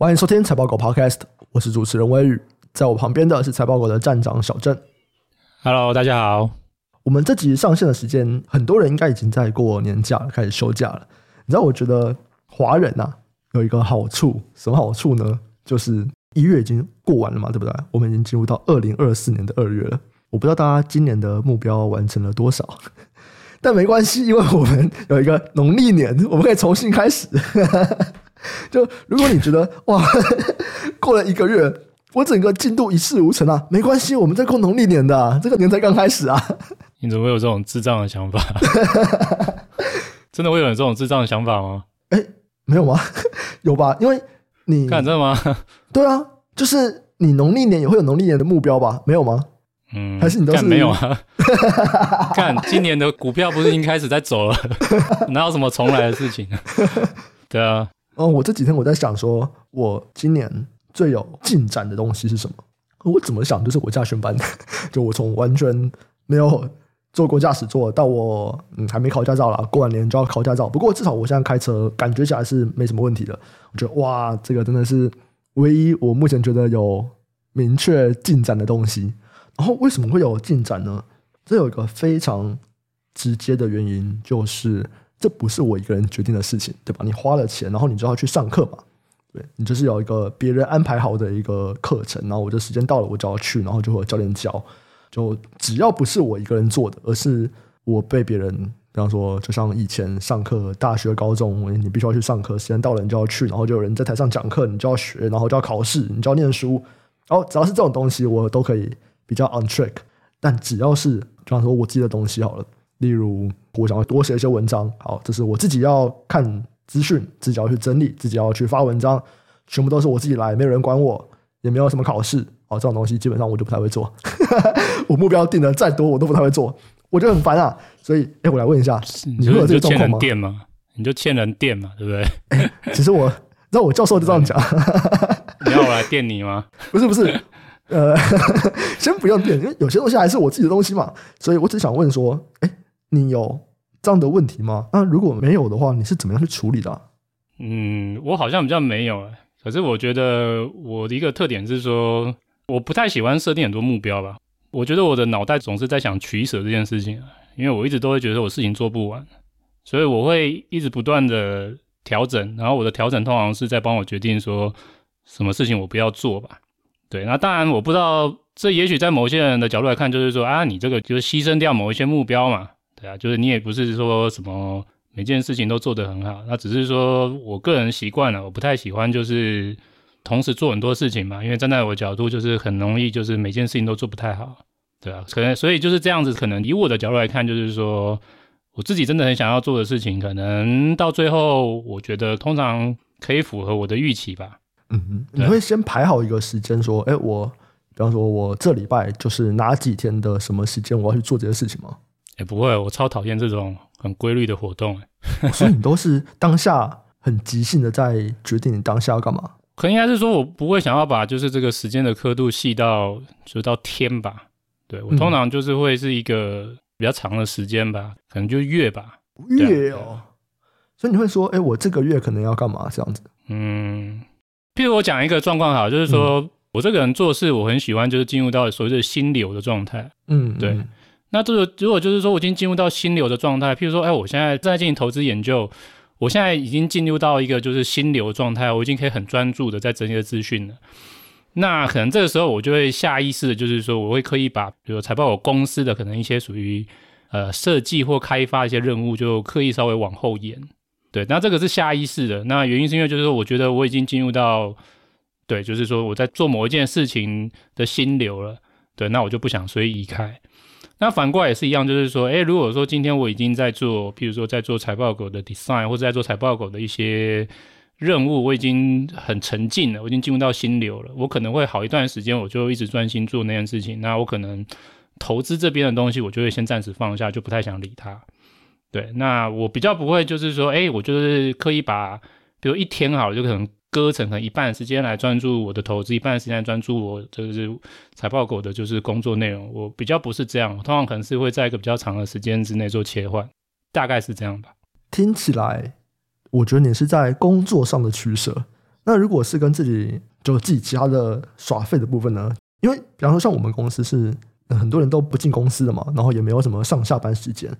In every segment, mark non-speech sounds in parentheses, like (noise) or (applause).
欢迎收听财报狗 Podcast，我是主持人威宇，在我旁边的是财报狗的站长小郑。Hello，大家好。我们这集上线的时间，很多人应该已经在过年假了，开始休假了。你知道，我觉得华人呐、啊、有一个好处，什么好处呢？就是一月已经过完了嘛，对不对？我们已经进入到二零二四年的二月了。我不知道大家今年的目标完成了多少，(laughs) 但没关系，因为我们有一个农历年，我们可以重新开始。(laughs) 就如果你觉得哇，(laughs) 过了一个月，我整个进度一事无成啊，没关系，我们在过农历年的、啊，这个年才刚开始啊。你怎么会有这种智障的想法？(laughs) 真的会有这种智障的想法吗？哎、欸，没有吗？有吧？因为你看真的吗？对啊，就是你农历年也会有农历年的目标吧？没有吗？嗯，还是你都是没有啊？看今年的股票不是已经开始在走了？哪有什么重来的事情？对啊。哦，我这几天我在想说，我今年最有进展的东西是什么？我怎么想，就是我驾训班，就我从完全没有做过驾驶座，到我嗯还没考驾照啦，过完年就要考驾照。不过至少我现在开车感觉起来是没什么问题的。我觉得哇，这个真的是唯一我目前觉得有明确进展的东西。然后为什么会有进展呢？这有一个非常直接的原因，就是。这不是我一个人决定的事情，对吧？你花了钱，然后你就要去上课嘛，对，你就是有一个别人安排好的一个课程，然后我的时间到了，我就要去，然后就和教练教。就只要不是我一个人做的，而是我被别人，比方说，就像以前上课，大学、高中，你必须要去上课，时间到了你就要去，然后就有人在台上讲课，你就要学，然后就要考试，你就要念书。然后只要是这种东西，我都可以比较 on track。但只要是，比方说我自己的东西好了。例如，我想要多写一些文章，好，这是我自己要看资讯，自己要去整理，自己要去发文章，全部都是我自己来，没有人管我，也没有什么考试，好，这种东西基本上我就不太会做。(laughs) 我目标定的再多，我都不太会做，我觉得很烦啊。所以，哎，我来问一下，(laughs) 你会有这个状况吗？电吗？你就欠人电嘛，对不对？(laughs) 哎，其实我，知道我教授就这样讲，你要我来电你吗？不是，不是。呃，先不用电，因为有些东西还是我自己的东西嘛，所以我只想问说，哎。你有这样的问题吗？那如果没有的话，你是怎么样去处理的？嗯，我好像比较没有，可是我觉得我的一个特点是说，我不太喜欢设定很多目标吧。我觉得我的脑袋总是在想取舍这件事情，因为我一直都会觉得我事情做不完，所以我会一直不断的调整。然后我的调整通常是在帮我决定说什么事情我不要做吧。对，那当然我不知道，这也许在某些人的角度来看，就是说啊，你这个就是牺牲掉某一些目标嘛。对啊，就是你也不是说什么每件事情都做得很好，那只是说我个人习惯了，我不太喜欢就是同时做很多事情嘛，因为站在我角度就是很容易就是每件事情都做不太好，对啊，可能所以就是这样子，可能以我的角度来看，就是说我自己真的很想要做的事情，可能到最后我觉得通常可以符合我的预期吧。嗯嗯，你会先排好一个时间，说，哎，我比方说我这礼拜就是哪几天的什么时间我要去做这些事情吗？也、欸、不会，我超讨厌这种很规律的活动。所以你都是当下很即兴的在决定你当下要干嘛？(laughs) 可能应该是说我不会想要把就是这个时间的刻度细到就到天吧。对，我通常就是会是一个比较长的时间吧，可能就月吧。月哦，所以你会说，哎、欸，我这个月可能要干嘛这样子？嗯，譬如我讲一个状况好，就是说、嗯、我这个人做事，我很喜欢就是进入到所谓的心流的状态。嗯，对。嗯那这个如果就是说我已经进入到心流的状态，譬如说，哎，我现在正在进行投资研究，我现在已经进入到一个就是心流状态，我已经可以很专注的在整理的资讯了。那可能这个时候我就会下意识的，就是说我会刻意把，比如财报我公司的可能一些属于呃设计或开发一些任务，就刻意稍微往后延。对，那这个是下意识的。那原因是因为就是说，我觉得我已经进入到，对，就是说我在做某一件事情的心流了。对，那我就不想随意移开。那反过来也是一样，就是说，诶，如果说今天我已经在做，譬如说在做财报狗的 design，或者在做财报狗的一些任务，我已经很沉浸了，我已经进入到心流了，我可能会好一段时间，我就一直专心做那件事情。那我可能投资这边的东西，我就会先暂时放下，就不太想理它。对，那我比较不会就是说，诶，我就是刻意把，比如一天好了，就可能。割成可能一半时间来专注我的投资，一半时间专注我就是财报狗的，就是工作内容。我比较不是这样，通常可能是会在一个比较长的时间之内做切换，大概是这样吧。听起来，我觉得你是在工作上的取舍。那如果是跟自己就自己其他的耍废的部分呢？因为比方说像我们公司是很多人都不进公司的嘛，然后也没有什么上下班时间，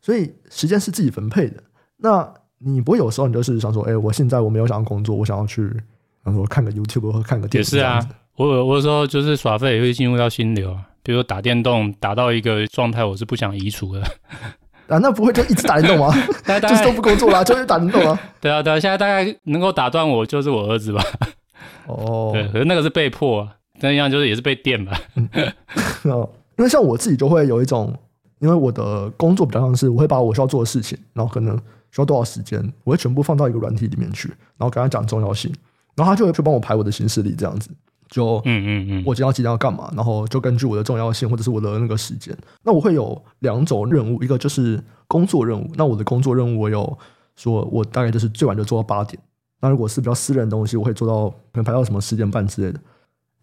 所以时间是自己分配的。那你不会有时候你就是想说，哎，我现在我没有想要工作，我想要去，比方说看个 YouTube 或看个电视。也是啊，我我有时候就是耍废也会进入到心流，比如说打电动打到一个状态，我是不想移除的。(laughs) 啊，那不会就一直打电动吗？就是都不工作啦，就是打电动啊。(laughs) 对啊，对啊，现在大概能够打断我就是我儿子吧。哦，(laughs) 对，可是那个是被迫，但一样就是也是被电吧。哦，因为像我自己就会有一种，因为我的工作比较像是，我会把我需要做的事情，然后可能需要多少时间，我会全部放到一个软体里面去，然后跟他讲重要性，然后他就会去帮我排我的行事历这样子。就嗯嗯嗯，我今天要几点要干嘛？然后就根据我的重要性或者是我的那个时间，那我会有两种任务，一个就是工作任务。那我的工作任务，我有说，我大概就是最晚就做到八点。那如果是比较私人的东西，我会做到可能排到什么十点半之类的。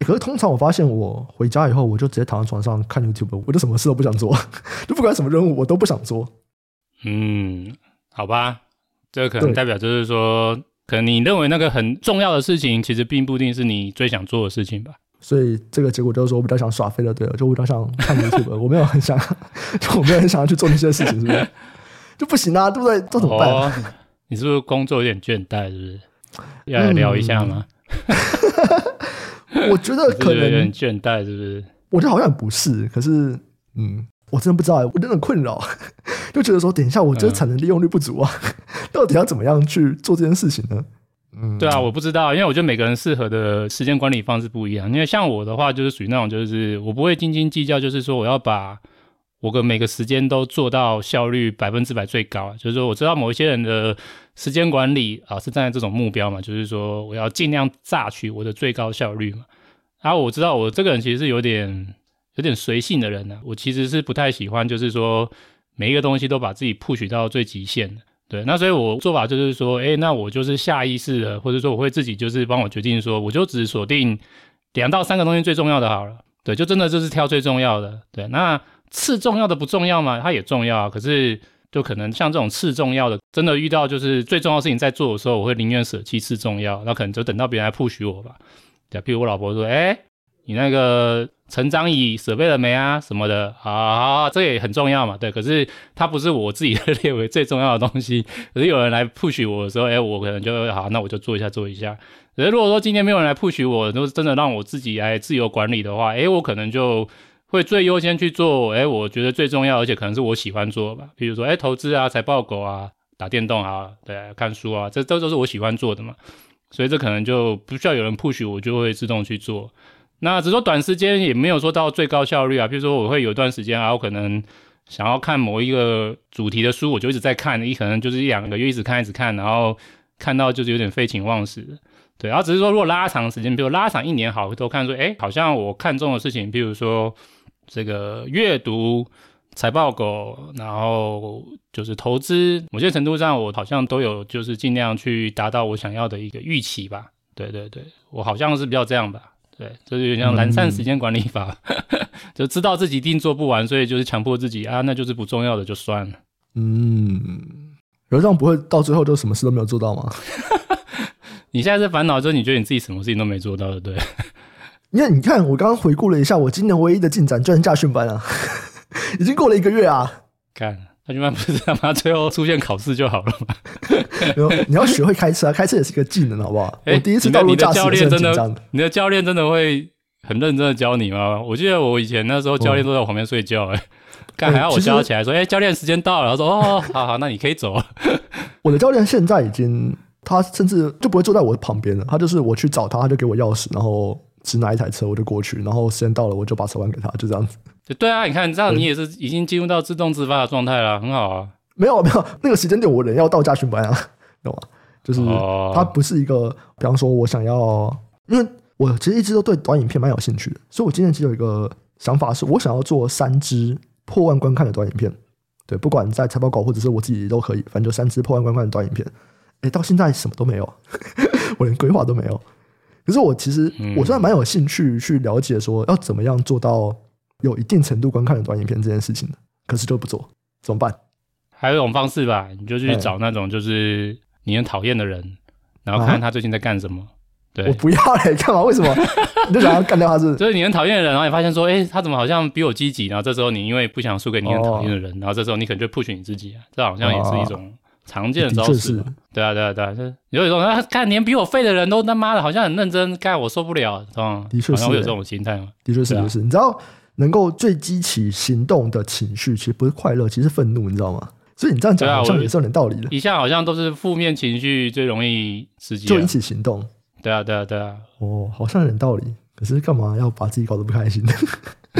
可是通常我发现，我回家以后，我就直接躺在床上看 YouTube，我就什么事都不想做，(laughs) 就不管什么任务我都不想做。嗯，好吧，这个可能代表就是说。可能你认为那个很重要的事情，其实并不一定是你最想做的事情吧。所以这个结果就是说，我比较想耍飞的，对了，就我比较想看 YouTube，我没有很想，就 (laughs) 我没有很想要去做那些事情，是不是？(laughs) 就不行啊，对不对？这怎么办？哦，你是不是工作有点倦怠？是不是？要来聊一下吗？嗯、(laughs) 我觉得可能有点倦怠，是不是？我觉得好像不是，可是，嗯，我真的不知道，我真的很困扰。(laughs) 就觉得说，等一下，我觉得产能利用率不足啊，嗯、(laughs) 到底要怎么样去做这件事情呢？嗯，对啊，我不知道，因为我觉得每个人适合的时间管理方式不一样。因为像我的话，就是属于那种，就是我不会斤斤计较，就是说我要把我的每个时间都做到效率百分之百最高。就是说，我知道某一些人的时间管理啊，是站在这种目标嘛，就是说我要尽量榨取我的最高效率嘛。然后我知道我这个人其实是有点有点随性的人呢、我其实是不太喜欢，就是说。每一个东西都把自己 push 到最极限的，对，那所以我做法就是说，诶，那我就是下意识的，或者说我会自己就是帮我决定说，我就只锁定两到三个东西最重要的好了，对，就真的就是挑最重要的，对，那次重要的不重要吗？它也重要，可是就可能像这种次重要的，真的遇到就是最重要的事情在做的时候，我会宁愿舍弃次重要，那可能就等到别人来 push 我吧，对，比如我老婆说，诶，你那个。成长椅设备了没啊？什么的啊？这也很重要嘛，对。可是它不是我自己 (laughs) 列为最重要的东西。可是有人来 push 我的时候，哎、我可能就好，那我就做一下，做一下。可是如果说今天没有人来 push 我，都是真的让我自己来自由管理的话，哎、我可能就会最优先去做，哎、我觉得最重要，而且可能是我喜欢做吧。比如说，哎、投资啊，财报狗啊，打电动啊，对，看书啊，这这都是我喜欢做的嘛。所以这可能就不需要有人 push 我，就会自动去做。那只说短时间也没有说到最高效率啊，比如说我会有一段时间啊，我可能想要看某一个主题的书，我就一直在看，一可能就是一两个月一直看一直看，然后看到就是有点废寝忘食，对。然后只是说如果拉长时间，比如拉长一年好，回头看说，哎，好像我看中的事情，比如说这个阅读、财报狗，然后就是投资，某些程度上我好像都有就是尽量去达到我想要的一个预期吧。对对对，我好像是比较这样吧。对，这就有点像懒散时间管理法，嗯、(laughs) 就知道自己一定做不完，所以就是强迫自己啊，那就是不重要的就算了。嗯，有这样不会到最后就什么事都没有做到吗？(laughs) 你现在是烦恼，就是你觉得你自己什么事情都没做到的，对？(laughs) 因为你看，我刚刚回顾了一下，我今年唯一的进展就是驾训班啊，已经过了一个月啊。看。驾训班不是他妈最后出现考试就好了吗？你要学会开车啊，开车也是一个技能，好不好？(laughs) 欸、我第一次道路驾驶是很紧张的。你的教练真的会很认真的教你吗？我记得我以前那时候教练都在我旁边睡觉、欸，哎、嗯，干还要我叫他起来说：“哎、欸，教练时间到了。”他说：“哦，(laughs) 好好，那你可以走了。”我的教练现在已经，他甚至就不会坐在我的旁边了，他就是我去找他，他就给我钥匙，然后只拿一台车，我就过去，然后时间到了，我就把车还给他，就这样子。对啊，你看这样，你也是已经进入到自动自发的状态了，很好啊。没有没有，那个时间点我人要到家训班啊，(laughs) 懂吗？就是它不是一个，比方说我想要，因为我其实一直都对短影片蛮有兴趣的，所以我今天其实有一个想法，是我想要做三支破万观看的短影片。对，不管在财报稿或者是我自己都可以，反正就三支破万观看的短影片。哎，到现在什么都没有，(laughs) 我连规划都没有。可是我其实我虽然蛮有兴趣去了解说要怎么样做到。有一定程度观看的短影片这件事情的，可是都不做，怎么办？还有一种方式吧，你就去找那种就是你很讨厌的人，然后看他最近在干什么，我不要嘞，干嘛？为什么？(laughs) 你就想要干掉他是？就是你很讨厌的人，然后你发现说，哎、欸，他怎么好像比我积极？然后这时候你因为不想输给你很讨厌的人，哦、然后这时候你可能就 push 你自己啊，这好像也是一种常见的招式。哦、对啊，对啊，对啊，就是有一种啊，看连比我废的人都他妈的好像很认真，干我受不了，是吧？的确是，好像会有这种心态嘛。的确是，就是、啊、你知道，能够最激起行动的情绪，其实不是快乐，其实是愤怒，你知道吗？所以你这样讲好像也是有点道理的。以下好像都是负面情绪最容易刺激，就引起行动。对啊，对啊，对啊。哦，好像有点道理。可是干嘛要把自己搞得不开心呢？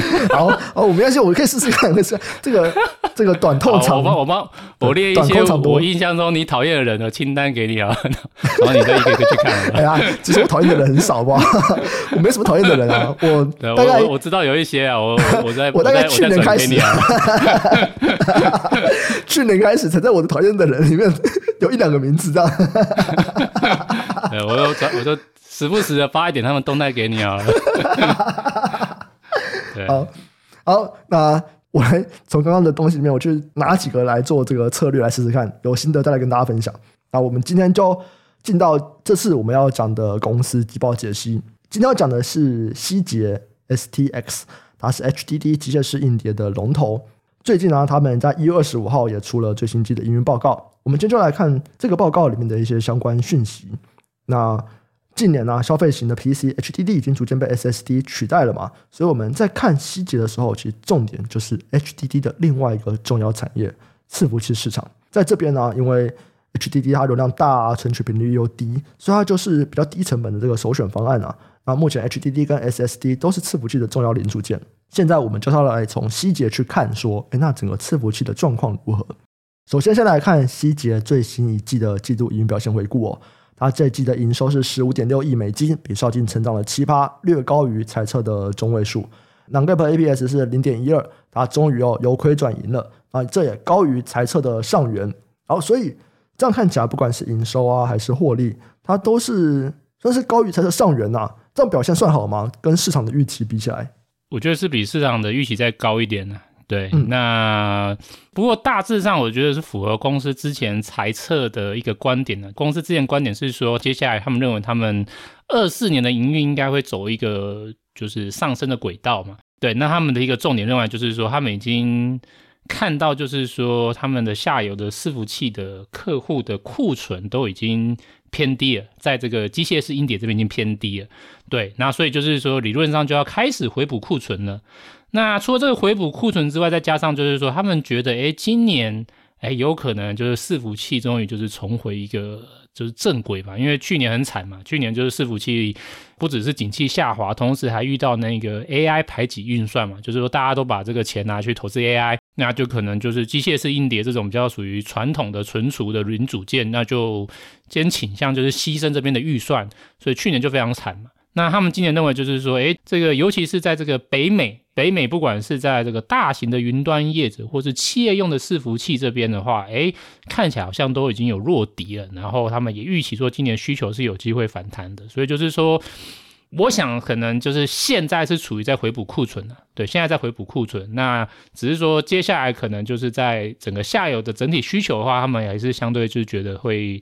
(laughs) 好，哦，我没关系，我可以试试看。可是这个这个短痛长，我帮我帮我列一些我印象中你讨厌的人的清单给你啊，(laughs) 然后你再一个一个去看。哎呀，其实我讨厌的人很少吧？(laughs) 我没什么讨厌的人啊。我大概我知道有一些啊，我我在我大概去年开始，去年开始才在我的讨厌的人里面有一两个名字这样。我都我都。时不时的发一点他们动态给你啊。好，好，那我来从刚刚的东西里面，我去拿几个来做这个策略来试试看，有心得再来跟大家分享。那我们今天就进到这次我们要讲的公司季报解析。今天要讲的是希捷 STX，它是 HDD 机械式硬碟的龙头。最近呢，他们在一月二十五号也出了最新机的营运报告。我们今天就来看这个报告里面的一些相关讯息。那近年呢、消费型的 PC HDD 已经逐渐被 SSD 取代了嘛，所以我们在看细节的时候，其实重点就是 HDD 的另外一个重要产业——伺服器市场。在这边呢，因为 HDD 它流量大，存取频率又低，所以它就是比较低成本的这个首选方案啊。那目前 HDD 跟 SSD 都是伺服器的重要零组件。现在我们就要来从细节去看，说，诶，那整个伺服器的状况如何？首先，先来看希捷最新一季的季度营运表现回顾哦。它这一季的营收是十五点六亿美金，比上季成长了七趴，略高于财测的中位数。Non-GAAP EPS 是零点一二，它终于哦由亏转盈了啊，这也高于财测的上缘。好，所以这样看起来，不管是营收啊还是获利，它都是算是高于财测上缘呐、啊。这样表现算好吗？跟市场的预期比起来，我觉得是比市场的预期再高一点呢、对，那不过大致上我觉得是符合公司之前财测的一个观点的。公司之前观点是说，接下来他们认为他们二四年的营运应该会走一个就是上升的轨道嘛。对，那他们的一个重点认为就是说，他们已经看到就是说他们的下游的伺服器的客户的库存都已经偏低了，在这个机械式硬碟这边已经偏低了。对，那所以就是说理论上就要开始回补库存了。那除了这个回补库存之外，再加上就是说，他们觉得，哎，今年，哎，有可能就是伺服器终于就是重回一个就是正轨吧，因为去年很惨嘛，去年就是伺服器不只是景气下滑，同时还遇到那个 AI 排挤运算嘛，就是说大家都把这个钱拿去投资 AI，那就可能就是机械式硬碟这种比较属于传统的存储的零组件，那就先倾向就是牺牲这边的预算，所以去年就非常惨嘛。那他们今年认为就是说，诶，这个尤其是在这个北美，北美不管是在这个大型的云端业者，或是企业用的伺服器这边的话，诶，看起来好像都已经有弱敌了。然后他们也预期说，今年需求是有机会反弹的。所以就是说，我想可能就是现在是处于在回补库存的，对，现在在回补库存。那只是说接下来可能就是在整个下游的整体需求的话，他们还是相对就是觉得会。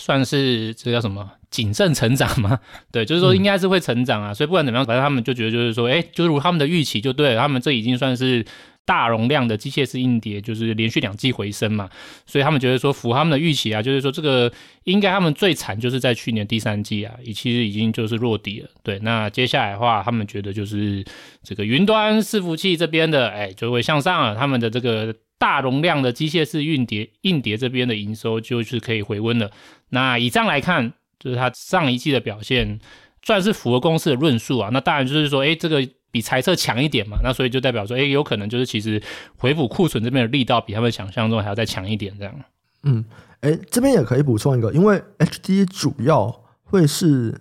算是这叫什么谨慎成长嘛？(laughs) 对，就是说应该是会成长啊，嗯、所以不管怎么样，反正他们就觉得就是说，哎，就如他们的预期就对了，他们这已经算是大容量的机械式硬碟，就是连续两季回升嘛，所以他们觉得说符合他们的预期啊，就是说这个应该他们最惨就是在去年第三季啊，其实已经就是落底了。对，那接下来的话，他们觉得就是这个云端伺服器这边的，哎，就会向上了，他们的这个。大容量的机械式硬碟，硬碟这边的营收就是可以回温了。那以这样来看，就是它上一季的表现算是符合公司的论述啊。那当然就是说，哎，这个比财测强一点嘛。那所以就代表说，哎，有可能就是其实回补库存这边的力道比他们想象中还要再强一点这样。嗯，哎，这边也可以补充一个，因为 HD 主要会是。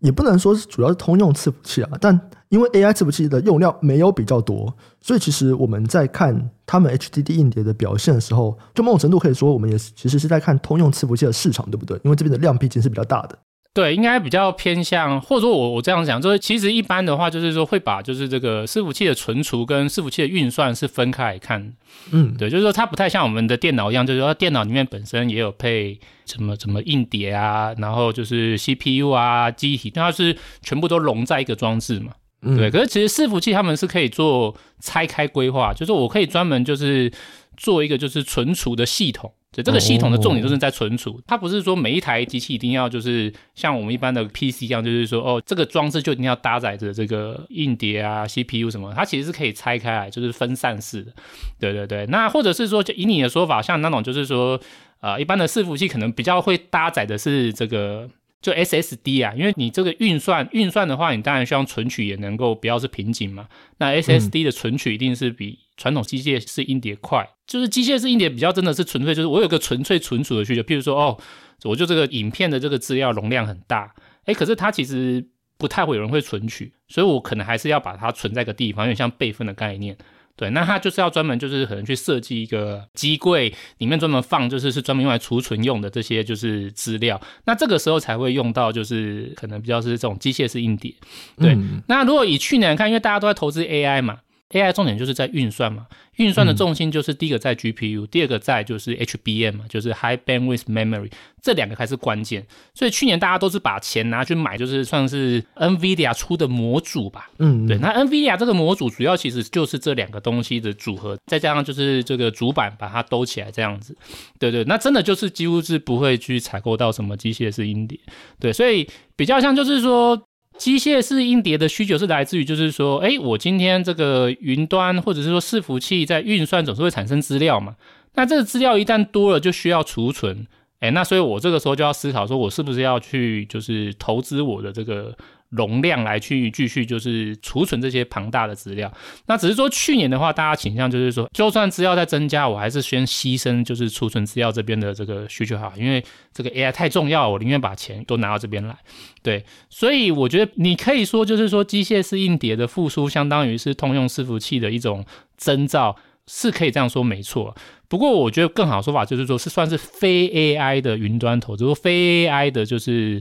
也不能说是主要是通用伺服器啊，但因为 AI 伺服器的用料没有比较多，所以其实我们在看他们 HDD 硬碟的表现的时候，就某种程度可以说，我们也其实是在看通用伺服器的市场，对不对？因为这边的量毕竟是比较大的。对，应该比较偏向，或者说我我这样讲，就是其实一般的话，就是说会把就是这个伺服器的存储跟伺服器的运算是分开来看。嗯，对，就是说它不太像我们的电脑一样，就是说电脑里面本身也有配什么什么硬碟啊，然后就是 CPU 啊、记忆体，它是全部都融在一个装置嘛。对。可是其实伺服器他们是可以做拆开规划，就是我可以专门就是做一个就是存储的系统。就，这个系统的重点就是在存储，它不是说每一台机器一定要就是像我们一般的 PC 一样，就是说哦，这个装置就一定要搭载着这个硬碟啊、CPU 什么，它其实是可以拆开来，就是分散式的。对对对，那或者是说，就以你的说法，像那种就是说，呃，一般的伺服器可能比较会搭载的是这个。就 SSD 啊，因为你这个运算运算的话，你当然希望存取也能够不要是瓶颈嘛。那 SSD 的存取一定是比传统机械式硬碟快。嗯、就是机械式硬碟比较真的是纯粹，就是我有个纯粹存储的需求。譬如说，哦，我就这个影片的这个资料容量很大，哎，可是它其实不太会有人会存取，所以我可能还是要把它存在一个地方，有点像备份的概念。对，那它就是要专门就是可能去设计一个机柜，里面专门放就是是专门用来储存用的这些就是资料，那这个时候才会用到就是可能比较是这种机械式硬碟。对，嗯、那如果以去年来看，因为大家都在投资 AI 嘛。AI 重点就是在运算嘛，运算的重心就是第一个在 GPU，、嗯、第二个在就是 HBM 嘛，就是 High Bandwidth Memory，这两个才是关键。所以去年大家都是把钱拿去买，就是算是 NVIDIA 出的模组吧。嗯，对。那 NVIDIA 这个模组主要其实就是这两个东西的组合，再加上就是这个主板把它兜起来这样子。对对，那真的就是几乎是不会去采购到什么机械式硬碟。对，所以比较像就是说。机械式硬碟的需求是来自于，就是说，哎，我今天这个云端或者是说伺服器在运算总是会产生资料嘛，那这个资料一旦多了，就需要储存，哎，那所以我这个时候就要思考，说我是不是要去就是投资我的这个。容量来去继续就是储存这些庞大的资料，那只是说去年的话，大家倾向就是说，就算资料在增加，我还是先牺牲就是储存资料这边的这个需求好，因为这个 AI 太重要，我宁愿把钱都拿到这边来。对，所以我觉得你可以说就是说，机械式硬碟的复苏，相当于是通用伺服器的一种征兆，是可以这样说没错。不过我觉得更好的说法就是说，是算是非 AI 的云端投资，非 AI 的就是。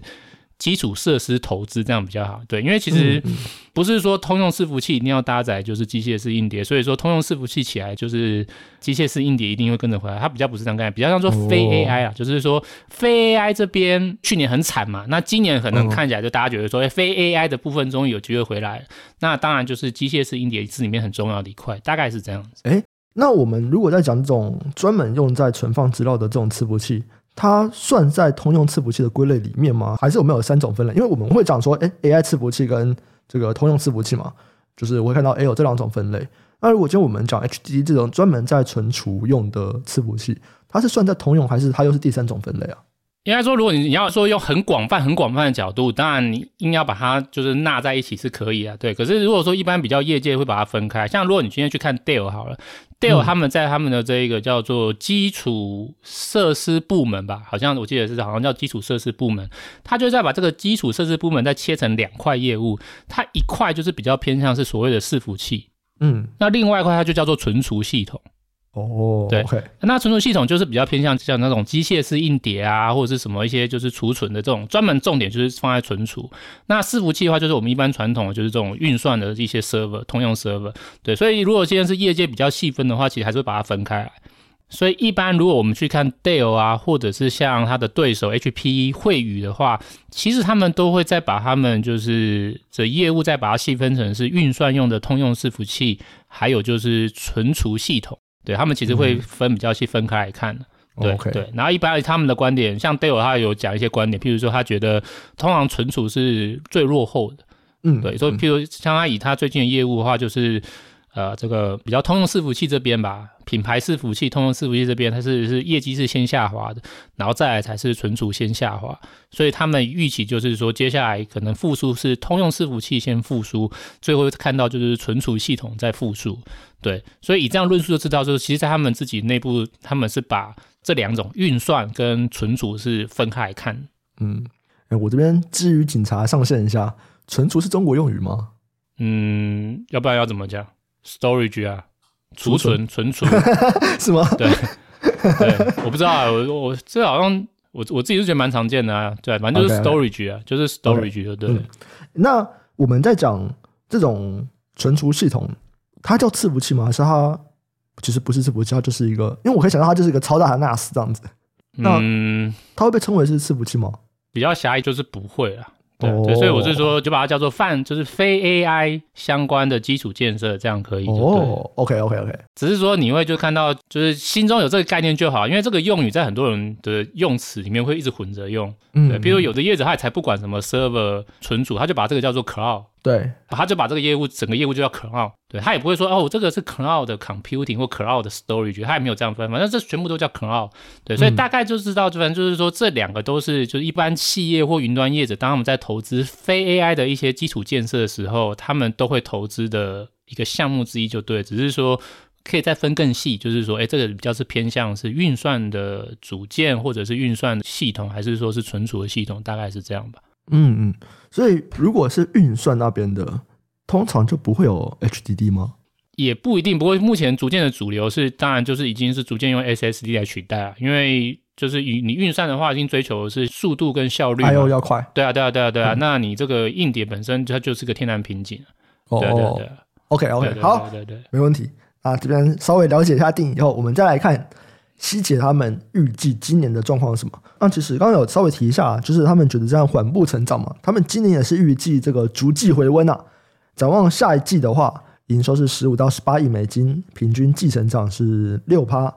基础设施投资这样比较好，对，因为其实不是说通用伺服器一定要搭载就是机械式硬碟，所以说通用伺服器起来就是机械式硬碟一定会跟着回来，它比较不是这样概念，比较像说非 AI 啊，就是说非 AI 这边去年很惨嘛，那今年可能看起来就大家觉得说，非 AI 的部分终于有机会回来，那当然就是机械式硬碟是里面很重要的一块，大概是这样子。哎，那我们如果在讲这种专门用在存放资料的这种伺服器。它算在通用伺服器的归类里面吗？还是我们有三种分类？因为我们会讲说，哎，AI 伺服器跟这个通用伺服器嘛，就是我会看到，哎，有这两种分类。那如果今天我们讲 HDD 这种专门在存储用的伺服器，它是算在通用，还是它又是第三种分类啊？应该说，如果你你要说用很广泛、很广泛的角度，当然你硬要把它就是纳在一起是可以啊，对。可是如果说一般比较业界会把它分开，像如果你今天去看 Dell 好了，Dell 他们在他们的这一个叫做基础设施部门吧，好像我记得是好像叫基础设施部门，他就在把这个基础设施部门再切成两块业务，它一块就是比较偏向是所谓的伺服器，嗯，那另外一块它就叫做存储系统。哦，对，okay. 那存储系统就是比较偏向像那种机械式硬碟啊，或者是什么一些就是储存的这种专门重点就是放在存储。那伺服器的话，就是我们一般传统的就是这种运算的一些 server，通用 server。对，所以如果现在是业界比较细分的话，其实还是会把它分开来。所以一般如果我们去看 Dell 啊，或者是像它的对手 HPE 惠宇的话，其实他们都会再把他们就是这业务再把它细分成是运算用的通用伺服器，还有就是存储系统。对，他们其实会分比较细分开来看的，嗯、对.对。然后一般他们的观点，像 Dale 他有讲一些观点，譬如说他觉得通常存储是最落后的，嗯，对。所以譬如像他以他最近的业务的话，就是。呃，这个比较通用伺服器这边吧，品牌伺服器、通用伺服器这边，它是是业绩是先下滑的，然后再来才是存储先下滑，所以他们预期就是说，接下来可能复苏是通用伺服器先复苏，最后看到就是存储系统在复苏，对，所以以这样论述就知道，就是其实在他们自己内部，他们是把这两种运算跟存储是分开来看。嗯，哎，我这边基于警察上线一下，存储是中国用语吗？嗯，要不然要怎么讲？Storage 啊，储存、存储 (laughs) 是吗？对，对，我不知道啊，我我这好像我我自己是觉得蛮常见的啊，对，反正就是 storage 啊，okay, 就是 storage，对 okay, 对、嗯。那我们在讲这种存储系统，它叫伺服器吗？还是它其实不是伺服器，它就是一个，因为我可以想到它就是一个超大的 NAS 这样子。那它会被称为是伺服器吗？比较狭义就是不会啊。对，对，所以我是说，就把它叫做泛，就是非 AI 相关的基础建设，这样可以。哦，OK，OK，OK。Okay, okay, okay. 只是说你会就看到，就是心中有这个概念就好，因为这个用语在很多人的用词里面会一直混着用。嗯，对，比如有的业者他也才不管什么 server 存储，他就把这个叫做 cloud。对，他就把这个业务整个业务就叫 cloud。对，他也不会说哦，这个是 cloud 的 computing 或 cloud 的 storage，他也没有这样分，反正这全部都叫 cloud。对，所以大概就知道，反正就是说这两个都是，就是一般企业或云端业者，当他们在投资非 AI 的一些基础建设的时候，他们都会投资的一个项目之一，就对。只是说可以再分更细，就是说，哎，这个比较是偏向是运算的组件，或者是运算系统，还是说是存储的系统，大概是这样吧。嗯嗯，所以如果是运算那边的，通常就不会有 HDD 吗？也不一定，不过目前逐渐的主流是，当然就是已经是逐渐用 SSD 来取代了，因为就是你你运算的话，已经追求的是速度跟效率，还有要快。对啊，对啊，对啊，对啊。嗯、那你这个硬碟本身它就是个天然瓶颈。哦，对对对，OK OK，好，对对，没问题。啊，这边稍微了解一下定义以后，我们再来看。希捷他们预计今年的状况是什么？那其实刚刚有稍微提一下，就是他们觉得这样缓步成长嘛。他们今年也是预计这个逐季回温啊。展望下一季的话，营收是十五到十八亿美金，平均季成长是六趴。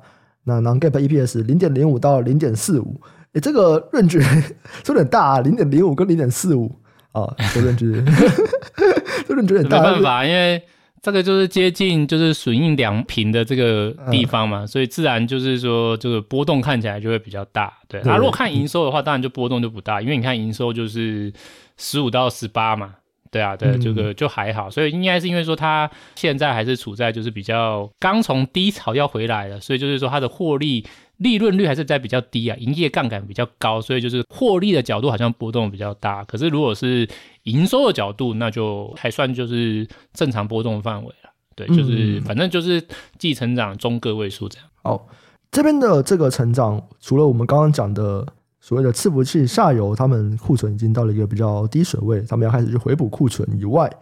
那 non-GAAP EPS 零点零五到零点四五，诶，这个 range (laughs) 有点大啊，零点零五跟零点四五啊，这 range (laughs) 这 range 有点大。(laughs) 没办法，因为。这个就是接近就是损益两平的这个地方嘛，嗯、所以自然就是说这个波动看起来就会比较大。对，那如果看营收的话，当然就波动就不大，因为你看营收就是十五到十八嘛。对啊，对，这个就还好，所以应该是因为说它现在还是处在就是比较刚从低潮要回来了，所以就是说它的获利利润率还是在比较低啊，营业杠杆比较高，所以就是获利的角度好像波动比较大。可是如果是营收的角度，那就还算就是正常波动范围了。对，就是反正就是既成长中个位数这样。好，这边的这个成长，除了我们刚刚讲的。所谓的伺服器下游，他们库存已经到了一个比较低水位，他们要开始去回补库存以外，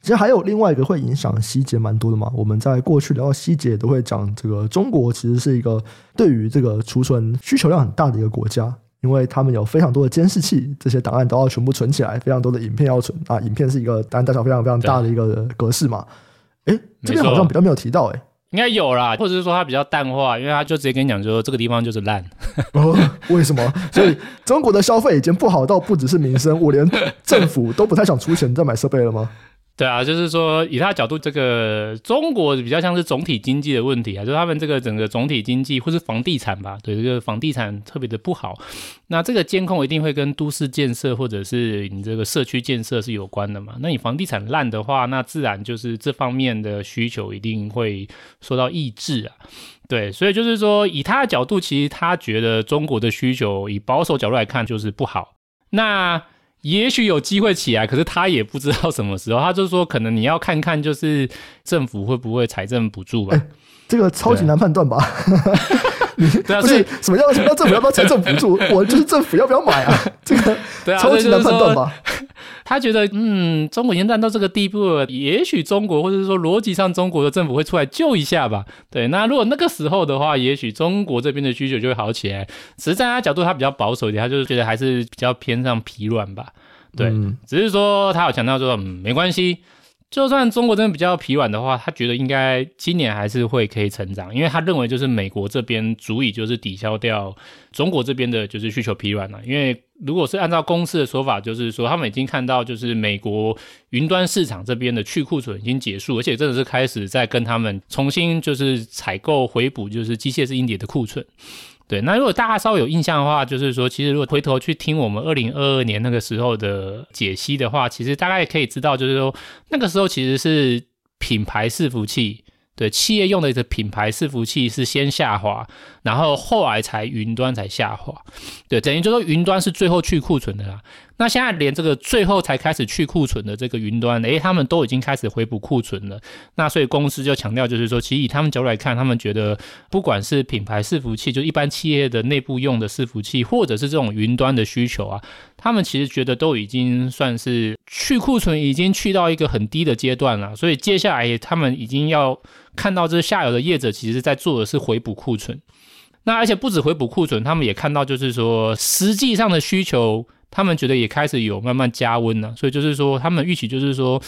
其实还有另外一个会影响希捷蛮多的嘛。我们在过去聊到希捷都会讲，这个中国其实是一个对于这个储存需求量很大的一个国家，因为他们有非常多的监视器，这些档案都要全部存起来，非常多的影片要存啊，影片是一个单大小非常非常大的一个格式嘛。哎，这边好像比较没有提到诶。应该有啦，或者是说它比较淡化，因为他就直接跟你讲说这个地方就是烂。哦，为什么？所以中国的消费已经不好到不只是民生，我连政府都不太想出钱再买设备了吗？对啊，就是说以他的角度，这个中国比较像是总体经济的问题啊，就是他们这个整个总体经济或是房地产吧，对这个房地产特别的不好。那这个监控一定会跟都市建设或者是你这个社区建设是有关的嘛？那你房地产烂的话，那自然就是这方面的需求一定会受到抑制啊。对，所以就是说以他的角度，其实他觉得中国的需求以保守角度来看就是不好。那也许有机会起来，可是他也不知道什么时候。他就说，可能你要看看，就是政府会不会财政补助吧。这个超级难判断吧？(laughs) 你不是什么要什么叫政府要不要财政补助？(laughs) 我就是政府要不要买啊？这个超级难判断吧？(laughs) 他觉得，嗯，中国已经烂到这个地步了，也许中国或者是说逻辑上中国的政府会出来救一下吧。对，那如果那个时候的话，也许中国这边的需求就会好起来。只是在他角度，他比较保守一点，他就是觉得还是比较偏向疲软吧。对，嗯、只是说他有强调说，嗯，没关系。就算中国真的比较疲软的话，他觉得应该今年还是会可以成长，因为他认为就是美国这边足以就是抵消掉中国这边的就是需求疲软了。因为如果是按照公司的说法，就是说他们已经看到就是美国云端市场这边的去库存已经结束，而且真的是开始在跟他们重新就是采购回补就是机械式硬碟的库存。对，那如果大家稍微有印象的话，就是说，其实如果回头去听我们二零二二年那个时候的解析的话，其实大概可以知道，就是说那个时候其实是品牌伺服器，对，企业用的一个品牌伺服器是先下滑，然后后来才云端才下滑，对，等于就说云端是最后去库存的啦。那现在连这个最后才开始去库存的这个云端，诶，他们都已经开始回补库存了。那所以公司就强调，就是说，其实以他们角度来看，他们觉得不管是品牌伺服器，就一般企业的内部用的伺服器，或者是这种云端的需求啊，他们其实觉得都已经算是去库存，已经去到一个很低的阶段了。所以接下来他们已经要看到这下游的业者，其实在做的是回补库存。那而且不止回补库存，他们也看到就是说，实际上的需求。他们觉得也开始有慢慢加温了，所以就是说，他们预期就是说，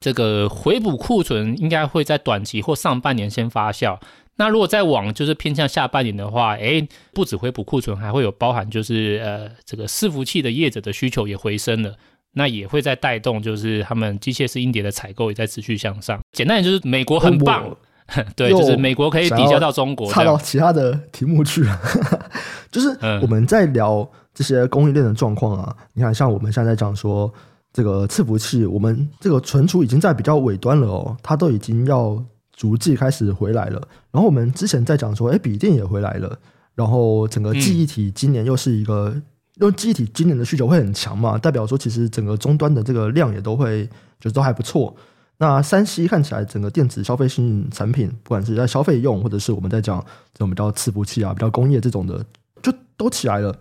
这个回补库存应该会在短期或上半年先发酵。那如果再往就是偏向下半年的话，哎，不止回补库存，还会有包含就是呃这个伺服器的业者的需求也回升了，那也会在带动就是他们机械式硬碟的采购也在持续向上。简单点就是美国很棒，(laughs) 对，就是美国可以抵消到中国。插到其他的题目去了，(laughs) 就是我们在聊。这些供应链的状况啊，你看，像我们现在讲说这个伺服器，我们这个存储已经在比较尾端了哦，它都已经要逐季开始回来了。然后我们之前在讲说，哎，笔电也回来了，然后整个记忆体今年又是一个，因为记忆体今年的需求会很强嘛，代表说其实整个终端的这个量也都会，就是都还不错。那三 C 看起来整个电子消费性产品，不管是在消费用，或者是我们在讲这种比较伺服器啊、比较工业这种的，就都起来了。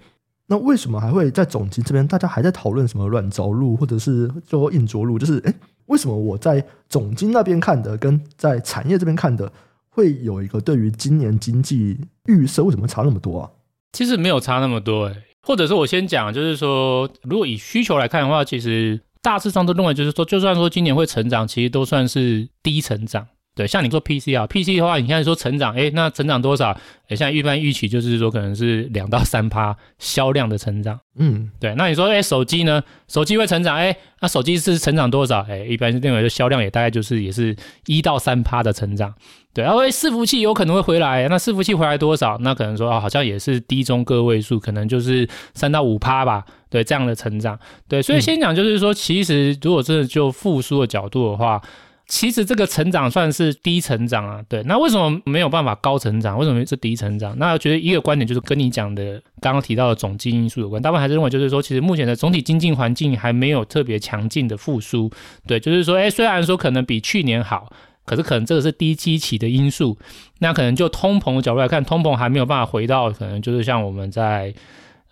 那为什么还会在总经这边，大家还在讨论什么软着陆或者是做硬着陆？就是诶，为什么我在总经那边看的，跟在产业这边看的，会有一个对于今年经济预测为什么差那么多啊？其实没有差那么多诶，或者是我先讲，就是说，如果以需求来看的话，其实大致上都认为，就是说，就算说今年会成长，其实都算是低成长。对，像你说 PC 啊，PC 的话，你现在说成长，诶，那成长多少？诶，现在一般预期就是说可能是两到三趴销量的成长。嗯，对。那你说，诶，手机呢？手机会成长，诶，那手机是成长多少？诶，一般认为的销量也大概就是也是一到三趴的成长。对，然后诶，伺服器有可能会回来，那伺服器回来多少？那可能说啊，好像也是低中个位数，可能就是三到五趴吧。对，这样的成长。对，所以先讲就是说，其实如果真的就复苏的角度的话。其实这个成长算是低成长啊，对，那为什么没有办法高成长？为什么是低成长？那我觉得一个观点就是跟你讲的刚刚提到的总经因素有关，大部分还是认为就是说，其实目前的总体经济环境还没有特别强劲的复苏，对，就是说，哎，虽然说可能比去年好，可是可能这个是低基期的因素，那可能就通膨的角度来看，通膨还没有办法回到可能就是像我们在。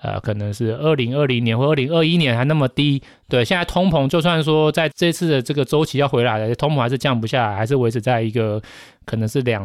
呃，可能是二零二零年或二零二一年还那么低，对，现在通膨就算说在这次的这个周期要回来了，通膨还是降不下来，还是维持在一个可能是两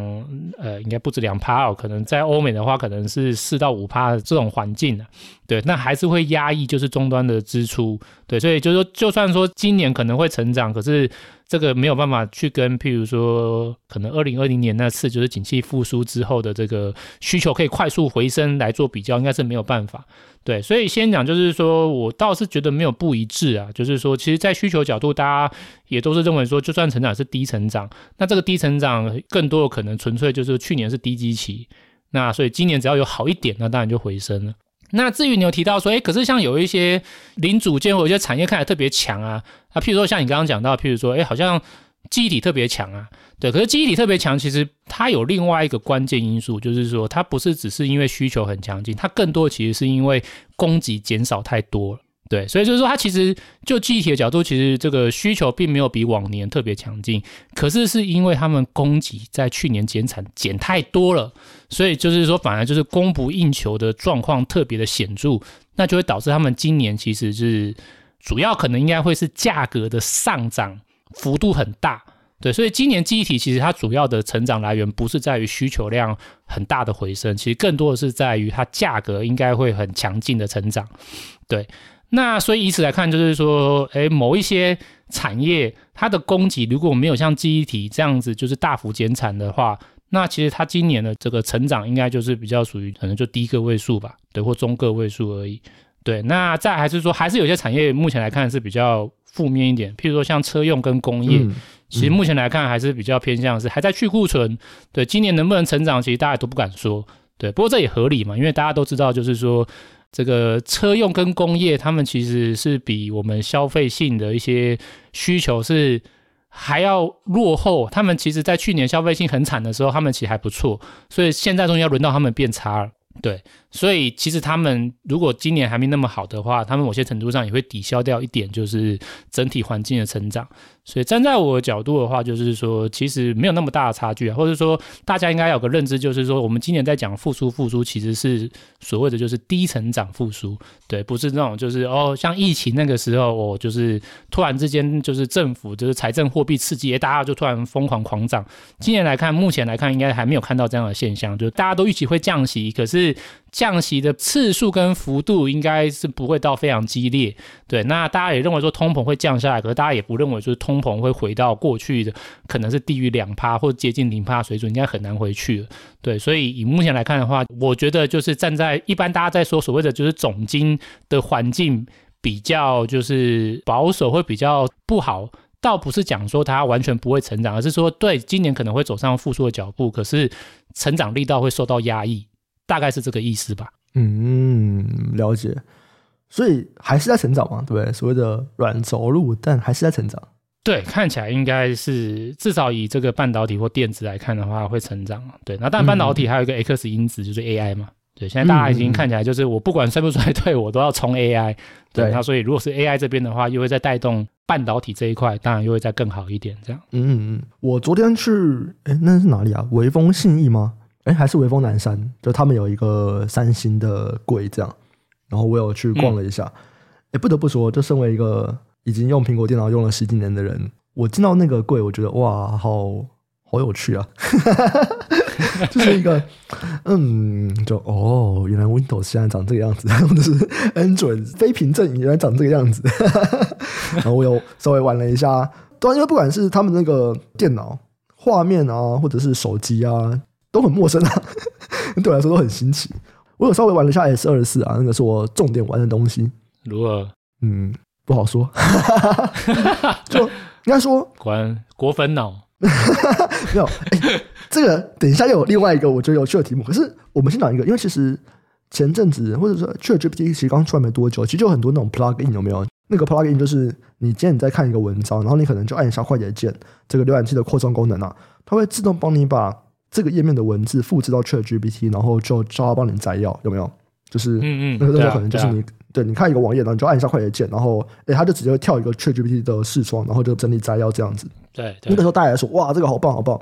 呃，应该不止两趴哦，可能在欧美的话可能是四到五趴这种环境的，对，那还是会压抑就是终端的支出，对，所以就是说，就算说今年可能会成长，可是。这个没有办法去跟，譬如说，可能二零二零年那次就是景气复苏之后的这个需求可以快速回升来做比较，应该是没有办法。对，所以先讲就是说，我倒是觉得没有不一致啊，就是说，其实，在需求角度，大家也都是认为说，就算成长是低成长，那这个低成长更多的可能纯粹就是去年是低基期，那所以今年只要有好一点，那当然就回升了。那至于你有提到说，诶，可是像有一些零组件或者一些产业看起来特别强啊，啊，譬如说像你刚刚讲到，譬如说，诶，好像记忆体特别强啊，对，可是记忆体特别强，其实它有另外一个关键因素，就是说它不是只是因为需求很强劲，它更多其实是因为供给减少太多了。对，所以就是说，它其实就记忆体的角度，其实这个需求并没有比往年特别强劲，可是是因为他们供给在去年减产减太多了，所以就是说，反而就是供不应求的状况特别的显著，那就会导致他们今年其实是主要可能应该会是价格的上涨幅度很大。对，所以今年记忆体其实它主要的成长来源不是在于需求量很大的回升，其实更多的是在于它价格应该会很强劲的成长。对。那所以以此来看，就是说，哎，某一些产业它的供给如果没有像记忆体这样子就是大幅减产的话，那其实它今年的这个成长应该就是比较属于可能就低个位数吧，对，或中个位数而已。对，那再还是说，还是有些产业目前来看是比较负面一点，譬如说像车用跟工业，其实目前来看还是比较偏向是还在去库存。对，今年能不能成长，其实大家都不敢说。对，不过这也合理嘛，因为大家都知道，就是说。这个车用跟工业，他们其实是比我们消费性的一些需求是还要落后。他们其实，在去年消费性很惨的时候，他们其实还不错，所以现在终于要轮到他们变差了。对，所以其实他们如果今年还没那么好的话，他们某些程度上也会抵消掉一点，就是整体环境的成长。所以站在我的角度的话，就是说其实没有那么大的差距啊，或者说大家应该有个认知，就是说我们今年在讲复苏，复苏其实是所谓的就是低成长复苏，对，不是那种就是哦像疫情那个时候，哦就是突然之间就是政府就是财政货币刺激，大家就突然疯狂狂涨。今年来看，目前来看应该还没有看到这样的现象，就大家都预期会降息，可是。降息的次数跟幅度应该是不会到非常激烈，对。那大家也认为说通膨会降下来，可是大家也不认为就是通膨会回到过去的可能是低于两趴或接近零趴水准，应该很难回去了，对。所以以目前来看的话，我觉得就是站在一般大家在说所谓的就是总经的环境比较就是保守，会比较不好，倒不是讲说它完全不会成长，而是说对今年可能会走上复苏的脚步，可是成长力道会受到压抑。大概是这个意思吧。嗯，了解。所以还是在成长嘛，对不对？所谓的软着陆，但还是在成长。对，看起来应该是至少以这个半导体或电子来看的话，会成长。对，那但半导体还有一个 X 因子，就是 AI 嘛。对，现在大家已经看起来就是我不管衰不衰退，我都要冲 AI。对，那所以如果是 AI 这边的话，又会再带动半导体这一块，当然又会再更好一点。这样。嗯嗯嗯。我昨天去，哎，那是哪里啊？微风信义吗？哎，还是微风南山，就他们有一个三星的柜这样，然后我有去逛了一下。哎、嗯，不得不说，就身为一个已经用苹果电脑用了十几年的人，我进到那个柜，我觉得哇，好好有趣啊！(laughs) 就是一个，嗯，就哦，原来 Windows 现在长这个样子，或者是 (laughs) Android 非凭证原来长这个样子。(laughs) 然后我有稍微玩了一下，当然，因为不管是他们那个电脑画面啊，或者是手机啊。都很陌生啊，(laughs) 对我来说都很新奇。我有稍微玩了一下 S 二十四啊，那个是我重点玩的东西。如何？嗯，不好说。(laughs) 就应该说，关果粉脑 (laughs) 没有。欸，这个等一下又有另外一个我觉得有趣的题目。可是我们先讲一个，因为其实前阵子或者说 ChatGPT 其实刚出来没多久，其实就有很多那种 plugin 有没有？那个 plugin 就是你今天你在看一个文章，然后你可能就按一下快捷键，这个浏览器的扩充功能啊，它会自动帮你把。这个页面的文字复制到 ChatGPT，然后就叫他帮你摘要，有没有？就是嗯嗯，那个时候可能就是你对你看一个网页，然后你就按一下快捷键，然后诶，他就直接跳一个 ChatGPT 的视窗，然后就整理摘要这样子。对，那个时候大家来说，哇，这个好棒好棒。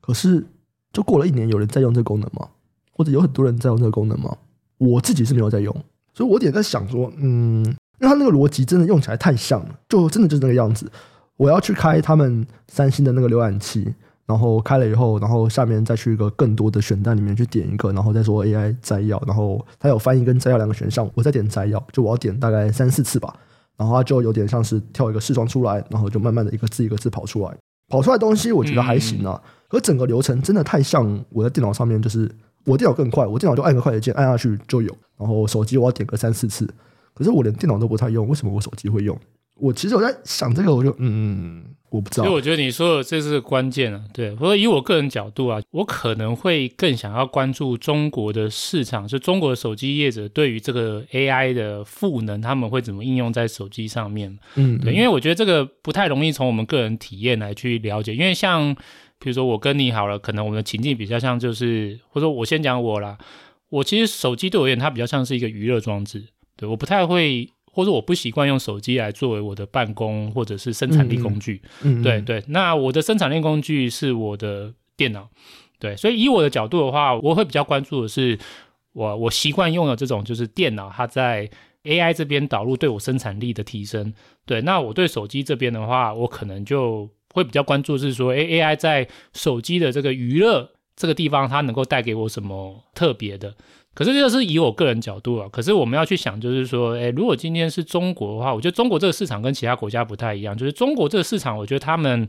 可是就过了一年，有人在用这个功能吗？或者有很多人在用这个功能吗？我自己是没有在用，所以我也在想说，嗯，因为他那个逻辑真的用起来太像了，就真的就是那个样子。我要去开他们三星的那个浏览器。然后开了以后，然后下面再去一个更多的选单里面去点一个，然后再说 AI 摘要，然后它有翻译跟摘要两个选项，我再点摘要，就我要点大概三四次吧，然后它就有点像是跳一个视窗出来，然后就慢慢的一个字一个字跑出来，跑出来的东西我觉得还行啊，可整个流程真的太像我在电脑上面，就是我电脑更快，我电脑就按个快捷键按下去就有，然后手机我要点个三四次，可是我连电脑都不太用，为什么我手机会用？我其实我在想这个，我就嗯。我不知道，所以我觉得你说的这是关键啊，对。不过以我个人角度啊，我可能会更想要关注中国的市场，就中国的手机业者对于这个 AI 的赋能，他们会怎么应用在手机上面？嗯，对，因为我觉得这个不太容易从我们个人体验来去了解，因为像比如说我跟你好了，可能我们的情境比较像，就是或者说我先讲我啦，我其实手机对我而言，它比较像是一个娱乐装置，对，我不太会。或者我不习惯用手机来作为我的办公或者是生产力工具，嗯，嗯，对对。那我的生产力工具是我的电脑，对。所以以我的角度的话，我会比较关注的是我我习惯用的这种就是电脑，它在 AI 这边导入对我生产力的提升。对，那我对手机这边的话，我可能就会比较关注是说，诶，AI 在手机的这个娱乐这个地方，它能够带给我什么特别的。可是这是以我个人角度啊，可是我们要去想，就是说，诶，如果今天是中国的话，我觉得中国这个市场跟其他国家不太一样，就是中国这个市场，我觉得他们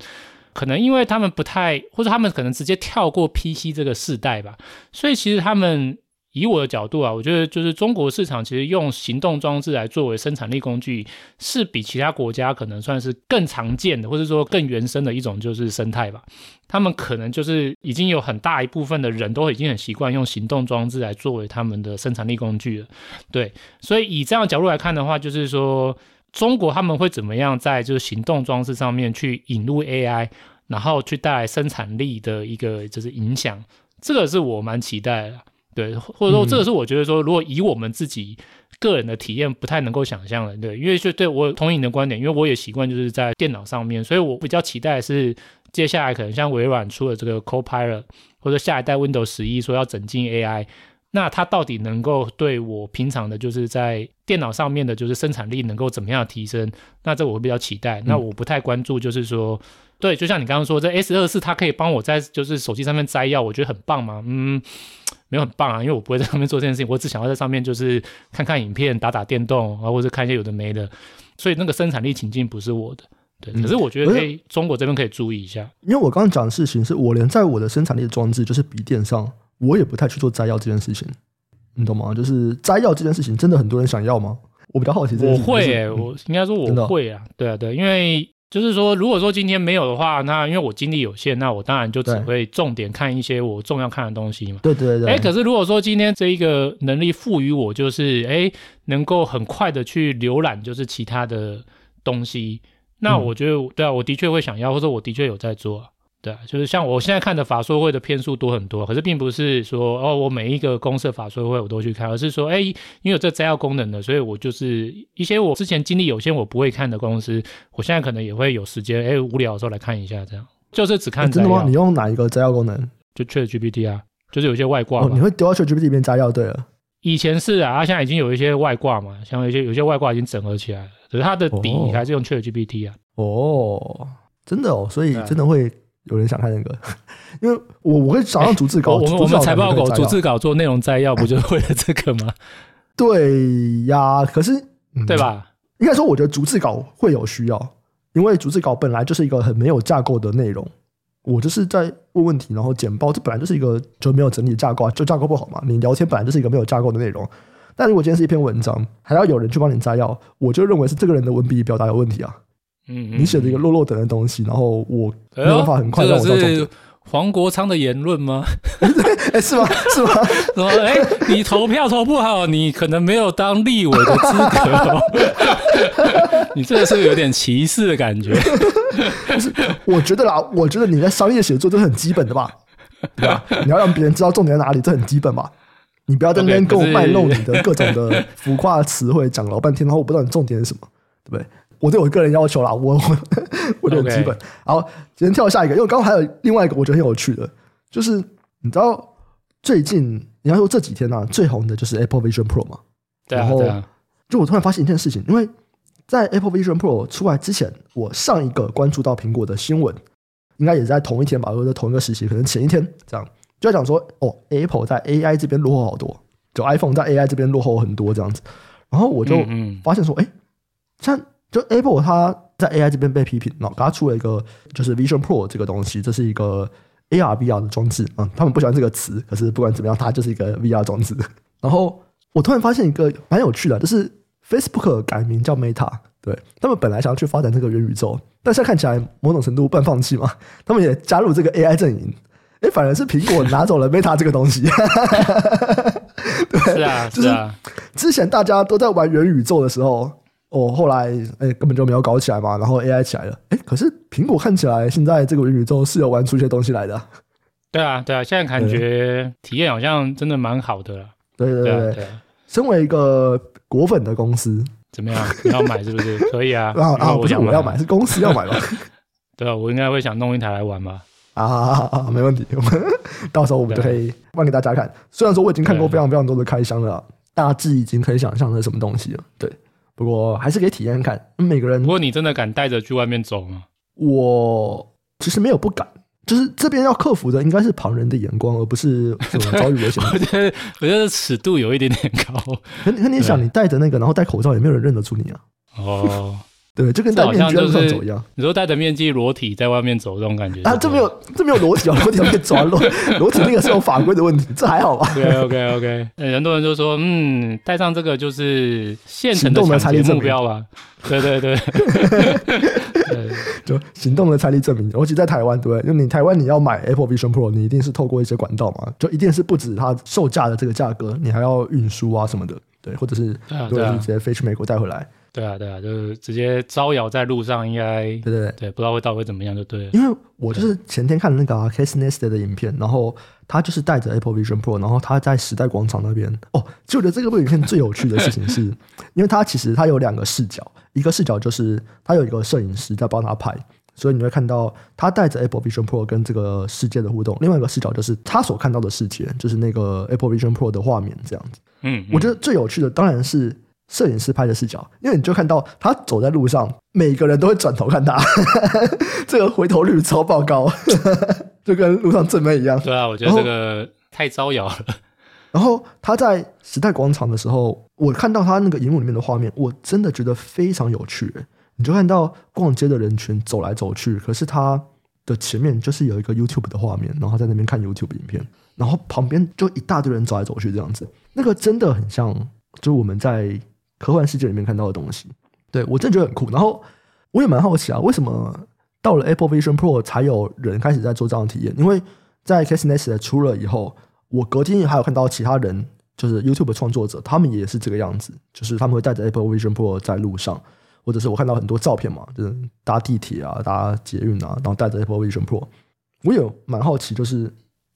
可能因为他们不太，或者他们可能直接跳过 PC 这个世代吧，所以其实他们。以我的角度啊，我觉得就是中国市场其实用行动装置来作为生产力工具，是比其他国家可能算是更常见的，或者说更原生的一种就是生态吧。他们可能就是已经有很大一部分的人都已经很习惯用行动装置来作为他们的生产力工具了。对，所以以这样的角度来看的话，就是说中国他们会怎么样在就是行动装置上面去引入 AI，然后去带来生产力的一个就是影响，这个是我蛮期待的。对，或者说这个是我觉得说，如果以我们自己个人的体验不太能够想象的，对，因为就对我同意你的观点，因为我也习惯就是在电脑上面，所以我比较期待的是接下来可能像微软出了这个 Copilot，或者下一代 Windows 十一说要整进 AI，那它到底能够对我平常的就是在电脑上面的就是生产力能够怎么样提升？那这我会比较期待。那我不太关注就是说。对，就像你刚刚说，这 S 二四它可以帮我在就是手机上面摘要，我觉得很棒吗。嗯，没有很棒啊，因为我不会在上面做这件事情，我只想要在上面就是看看影片、打打电动啊，或者看一些有的没的。所以那个生产力情境不是我的。对，可是我觉得可以，中国这边可以注意一下。因为我刚刚讲的事情是我连在我的生产力的装置，就是笔电上，我也不太去做摘要这件事情，你懂吗？就是摘要这件事情，真的很多人想要吗？我比较好奇这件事情。我会、欸，我应该说我会啊，对啊，对，因为。就是说，如果说今天没有的话，那因为我精力有限，那我当然就只会重点看一些我重要看的东西嘛。对对对。哎，可是如果说今天这一个能力赋予我，就是哎，能够很快的去浏览，就是其他的东西，那我觉得，嗯、对啊，我的确会想要，或者我的确有在做。对啊，就是像我现在看的法说会的篇数多很多，可是并不是说哦，我每一个公社法说会我都去看，而是说，哎，因为有这摘要功能的，所以我就是一些我之前精力有限我不会看的公司，我现在可能也会有时间，哎，无聊的时候来看一下，这样就是只看摘要。真的吗？你用哪一个摘要功能？就 ChatGPT 啊，就是有些外挂。哦，你会丢到 ChatGPT 里面摘要？对了，以前是啊，它现在已经有一些外挂嘛，像有一些有些外挂已经整合起来了，可是它的底还是用 ChatGPT 啊。哦，真的哦，所以真的会。有人想看那个，(laughs) 因为我我会想要逐字稿。我们我们财报狗逐字稿做内容摘要，不就是为了这个吗？对呀，可是、嗯、对吧？应该说，我觉得逐字稿会有需要，因为逐字稿本来就是一个很没有架构的内容。我就是在问问题，然后简报，这本来就是一个就没有整理架构，就架构不好嘛。你聊天本来就是一个没有架构的内容，但如果今天是一篇文章，还要有人去帮你摘要，我就认为是这个人的文笔表达有问题啊。嗯，你写了一个落落等的东西，然后我没有办法很快让我到重点。黄国昌的言论吗？(laughs) 哎、欸，是吗？是吗？(laughs) 说，哎、欸，你投票投不好，你可能没有当立委的资格、哦。(laughs) 你这个是不是有点歧视的感觉？我觉得啦，我觉得你在商业写作这是很基本的吧？对吧？你要让别人知道重点在哪里，这很基本吧？你不要在那边跟我卖弄你的各种的浮夸词汇，讲老半天，然后我不知道你重点是什么，对不对？我对我个人要求啦，我 (laughs) 我我觉得很基本。好，今天跳下一个，因为刚刚还有另外一个我觉得很有趣的，就是你知道最近你要说这几天呢、啊、最红的就是 Apple Vision Pro 嘛？对啊，然后对啊。就我突然发现一件事情，因为在 Apple Vision Pro 出来之前，我上一个关注到苹果的新闻，应该也是在同一天吧，或者同一个时期，可能前一天这样，就在讲说哦，Apple 在 AI 这边落后好多，就 iPhone 在 AI 这边落后很多这样子。然后我就发现说，哎、嗯嗯，像。就 Apple 它在 AI 这边被批评，然后它出了一个就是 Vision Pro 这个东西，这是一个 AR VR 的装置啊、嗯。他们不喜欢这个词，可是不管怎么样，它就是一个 VR 装置。(laughs) 然后我突然发现一个蛮有趣的，就是 Facebook 改名叫 Meta，对，他们本来想要去发展这个元宇宙，但现在看起来某种程度半放弃嘛。(laughs) 他们也加入这个 AI 阵营，哎，反而是苹果拿走了 Meta 这个东西。(laughs) 对，是啊，是啊，就是之前大家都在玩元宇宙的时候。哦，后来哎、欸，根本就没有搞起来嘛，然后 AI 起来了，哎、欸，可是苹果看起来现在这个元宇宙是有玩出一些东西来的。对啊，对啊，现在感觉体验好像真的蛮好的了。对对对身为一个果粉的公司，怎么样？你要买是不是？(laughs) 可以啊。啊啊，不是我要买，是公司要买吧？(laughs) 对啊，我应该会想弄一台来玩吧。啊啊啊，没问题，(laughs) 到时候我们就可以放给大家看。虽然说我已经看过非常非常多的开箱了，大致已经可以想象是什么东西了。对。不过还是可以体验看，每个人。不过你真的敢带着去外面走吗？我其实没有不敢，就是这边要克服的应该是旁人的眼光，而不是什么遭遇危险。(laughs) 我觉得我觉得尺度有一点点高。可可你想，你戴着那个，然后戴口罩，也没有人认得出你啊。哦。对，就跟戴面具在路上走一样。你说戴着面具裸体在外面走这种感觉啊？这没有，这没有裸体啊！裸体可以走啊，裸 (laughs) 裸体那个是有法规的问题，这还好吧？OK OK OK。很多人就说，嗯，戴上这个就是现成的财力目标吧？对对对，对，就行动的财力证明。尤其在台湾，对，就你台湾你要买 Apple Vision Pro，你一定是透过一些管道嘛，就一定是不止它售价的这个价格，你还要运输啊什么的，对，或者是对，你直接飞去美国带回来。对啊，对啊，就是直接招摇在路上，应该对对对，对，不知道会到会怎么样，就对了。因为我就是前天看的那个 Casey Neistat 的影片，然后他就是带着 Apple Vision Pro，然后他在时代广场那边。哦，就我觉得这个部影片最有趣的事情是，因为他其实他有两个视角，一个视角就是他有一个摄影师在帮他拍。所以你会看到他带着 Apple Vision Pro 跟这个世界的互动。另外一个视角就是他所看到的世界，就是那个 Apple Vision Pro 的画面这样子。嗯，嗯，我觉得最有趣的当然是摄影师拍的视角，因为你就看到他走在路上，每个人都会转头看他，(laughs) 这个回头率超爆高，(laughs) 就跟路上正妹一样。对啊，我觉得这个太招摇了。(laughs) 然后他在时代广场的时候，我看到他那个荧幕里面的画面，我真的觉得非常有趣。你就看到逛街的人群走来走去，可是他的前面就是有一个 YouTube 的画面，然后在那边看 YouTube 影片，然后旁边就一大堆人走来走去这样子，那个真的很像，就是我们在科幻世界里面看到的东西。对，我真的觉得很酷。然后我也蛮好奇啊，为什么到了 Apple Vision Pro 才有人开始在做这样的体验？因为在 Case Neistat 出了以后，我隔天还有看到其他人，就是 YouTube 创作者，他们也是这个样子，就是他们会带着 Apple Vision Pro 在路上。或者是我看到很多照片嘛，就是搭地铁啊、搭捷运啊，然后带着 Apple Vision Pro，我也蛮好奇，就是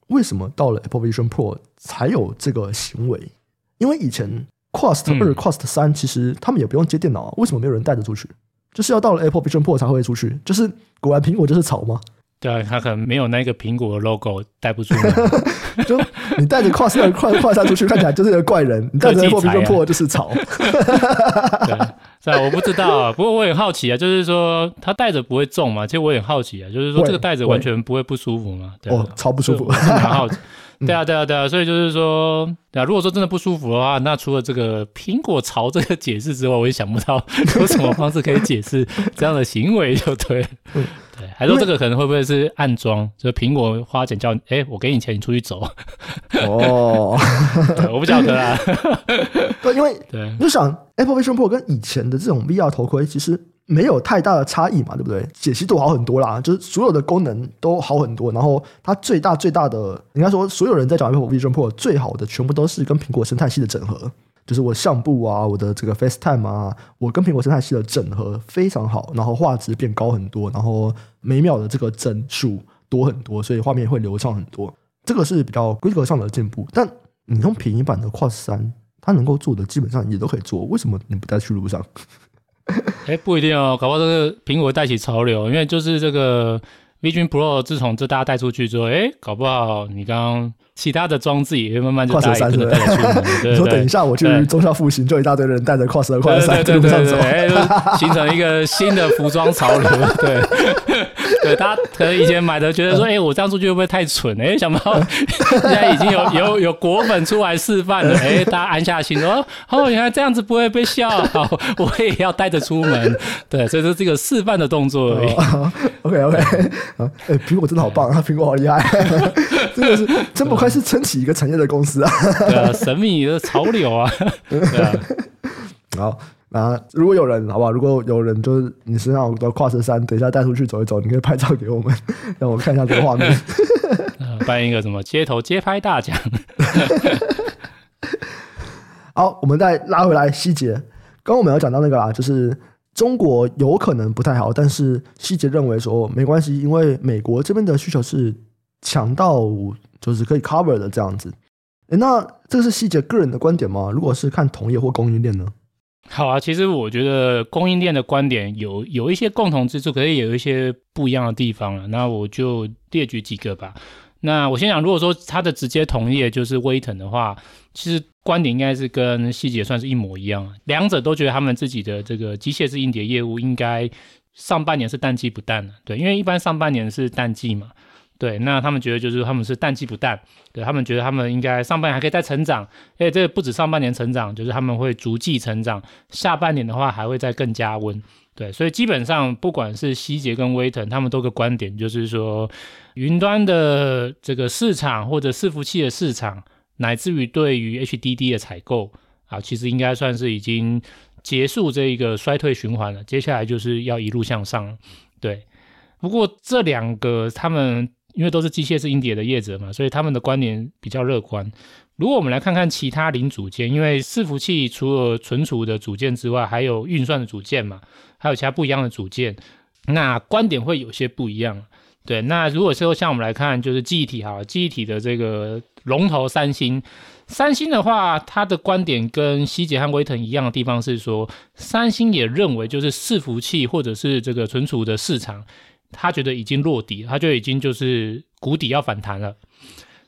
为什么到了 Apple Vision Pro 才有这个行为？因为以前 Quest 二、Quest 三其实他们也不用接电脑啊，为什么没有人带着出去？就是要到了 Apple Vision Pro 才会出去？就是果然苹果就是草吗？对啊，他可能没有那个苹果的 logo 带不出门。(laughs) 就你带着 Quest 二、Quest 三出去，看起来就是一个怪人；你带着 Apple Vision Pro 就是草。(laughs) 对。我不知道啊，不过我很好奇啊，就是说他戴着不会重嘛？其实我也很好奇啊，就是说这个戴着完全不会不舒服嘛？对啊、哦，超不舒服，蛮好奇。(laughs) 对啊，对啊，对啊，所以就是说，对啊，如果说真的不舒服的话，那除了这个苹果潮这个解释之外，我也想不到有什么方式可以解释这样的行为，就对。对，还说这个可能会不会是暗装？就苹果花钱叫你，哎，我给你钱，你出去走。哦，(laughs) 我不晓得啊。(laughs) 对，因为对，你就想 Apple Vision Pro 跟以前的这种 VR 头盔其实没有太大的差异嘛，对不对？解析度好很多啦，就是所有的功能都好很多。然后它最大最大的，应该说所有人在讲 Apple Vision Pro 最好的，全部都是跟苹果生态系的整合。就是我相簿啊，我的这个 FaceTime 啊，我跟苹果生态系的整合非常好，然后画质变高很多，然后每秒的这个帧数多很多，所以画面会流畅很多。这个是比较规格上的进步。但你用便宜版的 Quest 三，它能够做的基本上也都可以做，为什么你不再去路上？(laughs) 哎，不一定哦，搞不好这个苹果带起潮流，因为就是这个 Vision Pro 自从这大家带出去之后，哎，搞不好你刚刚其他的装置也会慢慢就带带出门。(laughs) 你说等一下我去中校复兴，就一大堆人带着二、Quest 三在路上走，哎，形成一个新的服装潮流，对。对，大家可能以前买的觉得说，哎、欸，我这样出去会不会太蠢？哎、欸，想不到现在已经有 (laughs) 有有果粉出来示范了，哎、欸，大家安下心说，哦，原来这样子不会被笑，好，我也要带着出门。对，所以说这个示范的动作而已。哦、OK OK，(laughs) 哎、欸，苹果真的好棒啊，苹果好厉害，(laughs) 真的是真不愧是撑起一个产业的公司啊。对啊，神秘的潮流啊。对啊，好。啊，如果有人，好不好？如果有人就是你身上的 Quest 三，等一下带出去走一走，你可以拍照给我们，(laughs) 让我看一下这个画面。(laughs) 办一个什么街头街拍大奖。(laughs) 好，我们再拉回来细节。刚刚我们要讲到那个啦，就是中国有可能不太好，但是细节认为说没关系，因为美国这边的需求是强到就是可以 cover 的这样子。诶，那这个是细节个人的观点吗？如果是看同业或供应链呢？好啊，其实我觉得供应链的观点有有一些共同之处，可是也有一些不一样的地方了。那我就列举几个吧。那我先讲，如果说它的直接同业就是威腾的话，其实观点应该是跟细节算是一模一样，两者都觉得他们自己的这个机械式硬碟业务应该上半年是淡季不淡的。对，因为一般上半年是淡季嘛。对，那他们觉得就是他们是淡季不淡，对，他们觉得他们应该上半年还可以再成长，哎，这个不止上半年成长，就是他们会逐季成长，下半年的话还会再更加温，对，所以基本上不管是希捷跟威腾，他们都个观点，就是说云端的这个市场或者伺服器的市场，乃至于对于 HDD 的采购啊，其实应该算是已经结束这一个衰退循环了，接下来就是要一路向上，对，不过这两个他们。因为都是机械式硬碟的业者嘛，所以他们的观点比较乐观。如果我们来看看其他零组件，因为伺服器除了存储的组件之外，还有运算的组件嘛，还有其他不一样的组件，那观点会有些不一样。对，那如果说像我们来看，就是记忆体哈，记忆体的这个龙头三星，三星的话，它的观点跟希捷和威腾一样的地方是说，三星也认为就是伺服器或者是这个存储的市场，他觉得已经落底，他就已经就是谷底要反弹了。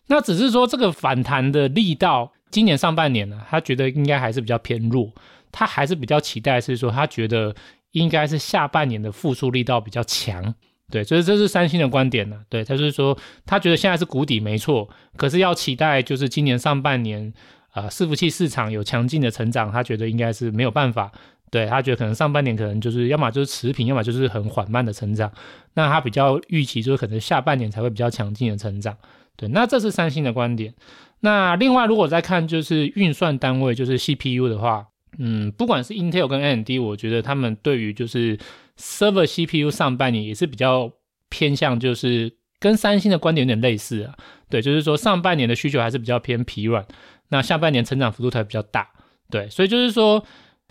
那只是说这个反弹的力道，今年上半年呢，他觉得应该还是比较偏弱，他还是比较期待是说，他觉得应该是下半年的复苏力道比较强。对，所以这是三星的观点呢。对，他就是说，他觉得现在是谷底没错，可是要期待就是今年上半年啊，伺服器市场有强劲的成长，他觉得应该是没有办法。对，他觉得可能上半年可能就是要么就是持平，要么就是很缓慢的成长。那他比较预期就是可能下半年才会比较强劲的成长。对，那这是三星的观点。那另外如果再看就是运算单位，就是 CPU 的话，嗯，不管是 Intel 跟 AMD，我觉得他们对于就是 Server CPU 上半年也是比较偏向，就是跟三星的观点有点类似啊。对，就是说上半年的需求还是比较偏疲软，那下半年成长幅度才比较大。对，所以就是说。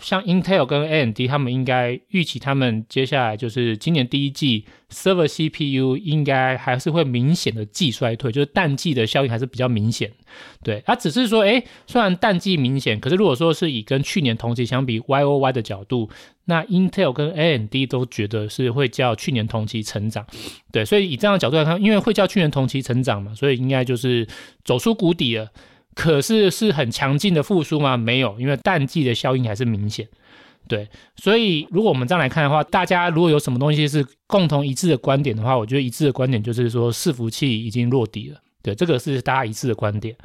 像 Intel 跟 AMD，他们应该预期，他们接下来就是今年第一季 Server CPU 应该还是会明显的季衰退，就是淡季的效应还是比较明显。对，它只是说，诶，虽然淡季明显，可是如果说是以跟去年同期相比 YOY 的角度，那 Intel 跟 AMD 都觉得是会较去年同期成长。对，所以以这样的角度来看，因为会较去年同期成长嘛，所以应该就是走出谷底了。可是是很强劲的复苏吗？没有，因为淡季的效应还是明显。对，所以如果我们这样来看的话，大家如果有什么东西是共同一致的观点的话，我觉得一致的观点就是说伺服器已经落底了。对，这个是大家一致的观点。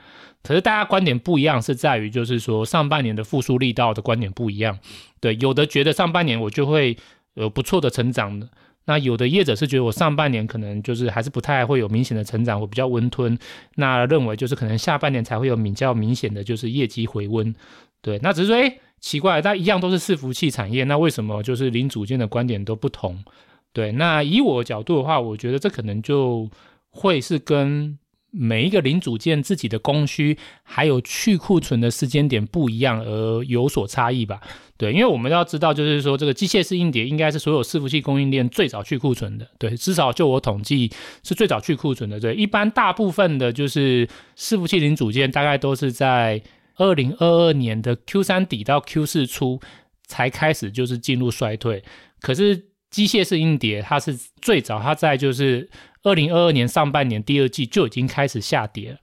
可是大家观点不一样，是在于就是说上半年的复苏力道的观点不一样。对，有的觉得上半年我就会有不错的成长的。那有的业者是觉得我上半年可能就是还是不太会有明显的成长，我比较温吞。那认为就是可能下半年才会有比较明显的就是业绩回温。对，那只是说，诶，奇怪，但一样都是伺服器产业，那为什么就是零组件的观点都不同？对，那以我角度的话，我觉得这可能就会是跟。每一个零组件自己的供需还有去库存的时间点不一样而有所差异吧？对，因为我们要知道，就是说这个机械式硬碟应该是所有伺服器供应链最早去库存的。对，至少就我统计是最早去库存的。对，一般大部分的就是伺服器零组件大概都是在二零二二年的 Q 三底到 Q 四初才开始就是进入衰退。可是机械式硬碟它是最早，它在就是。二零二二年上半年第二季就已经开始下跌了，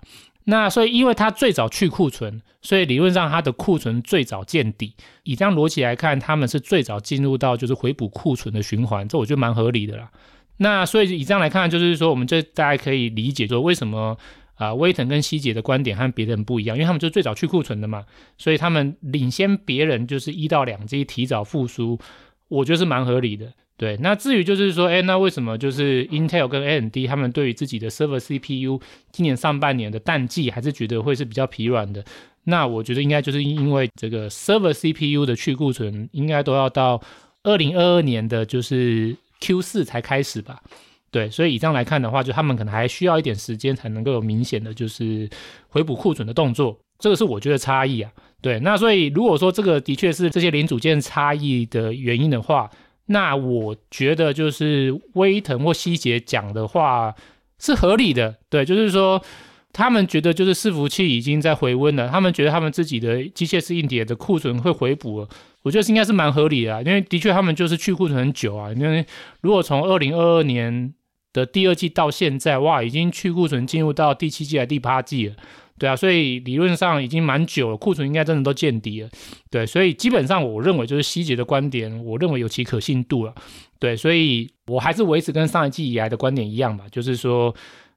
那所以因为它最早去库存，所以理论上它的库存最早见底。以这样逻辑来看，他们是最早进入到就是回补库存的循环，这我觉得蛮合理的啦。那所以以这样来看，就是说我们这大家可以理解说为什么啊威腾跟希捷的观点和别人不一样，因为他们就最早去库存的嘛，所以他们领先别人就是一到两季提早复苏，我觉得是蛮合理的。对，那至于就是说，哎，那为什么就是 Intel 跟 AMD 他们对于自己的 Server CPU 今年上半年的淡季还是觉得会是比较疲软的？那我觉得应该就是因为这个 Server CPU 的去库存应该都要到二零二二年的就是 Q 四才开始吧？对，所以以这样来看的话，就他们可能还需要一点时间才能够有明显的就是回补库存的动作，这个是我觉得差异啊。对，那所以如果说这个的确是这些零组件差异的原因的话，那我觉得就是威腾或希捷讲的话是合理的，对，就是说他们觉得就是伺服器已经在回温了，他们觉得他们自己的机械式硬碟的库存会回补了，我觉得应该是蛮合理的啊，因为的确他们就是去库存很久啊，因为如果从二零二二年的第二季到现在，哇，已经去库存进入到第七季还第八季了。对啊，所以理论上已经蛮久了，库存应该真的都见底了。对，所以基本上我认为就是希捷的观点，我认为有其可信度了。对，所以我还是维持跟上一季以来的观点一样吧，就是说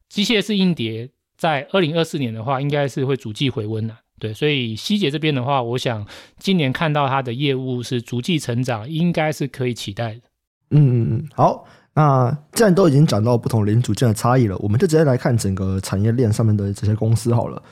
机械式硬碟在二零二四年的话，应该是会逐季回温的。对，所以希捷这边的话，我想今年看到它的业务是逐季成长，应该是可以期待的。嗯嗯嗯，好。那既然都已经讲到不同零组件的差异了，我们就直接来看整个产业链上面的这些公司好了。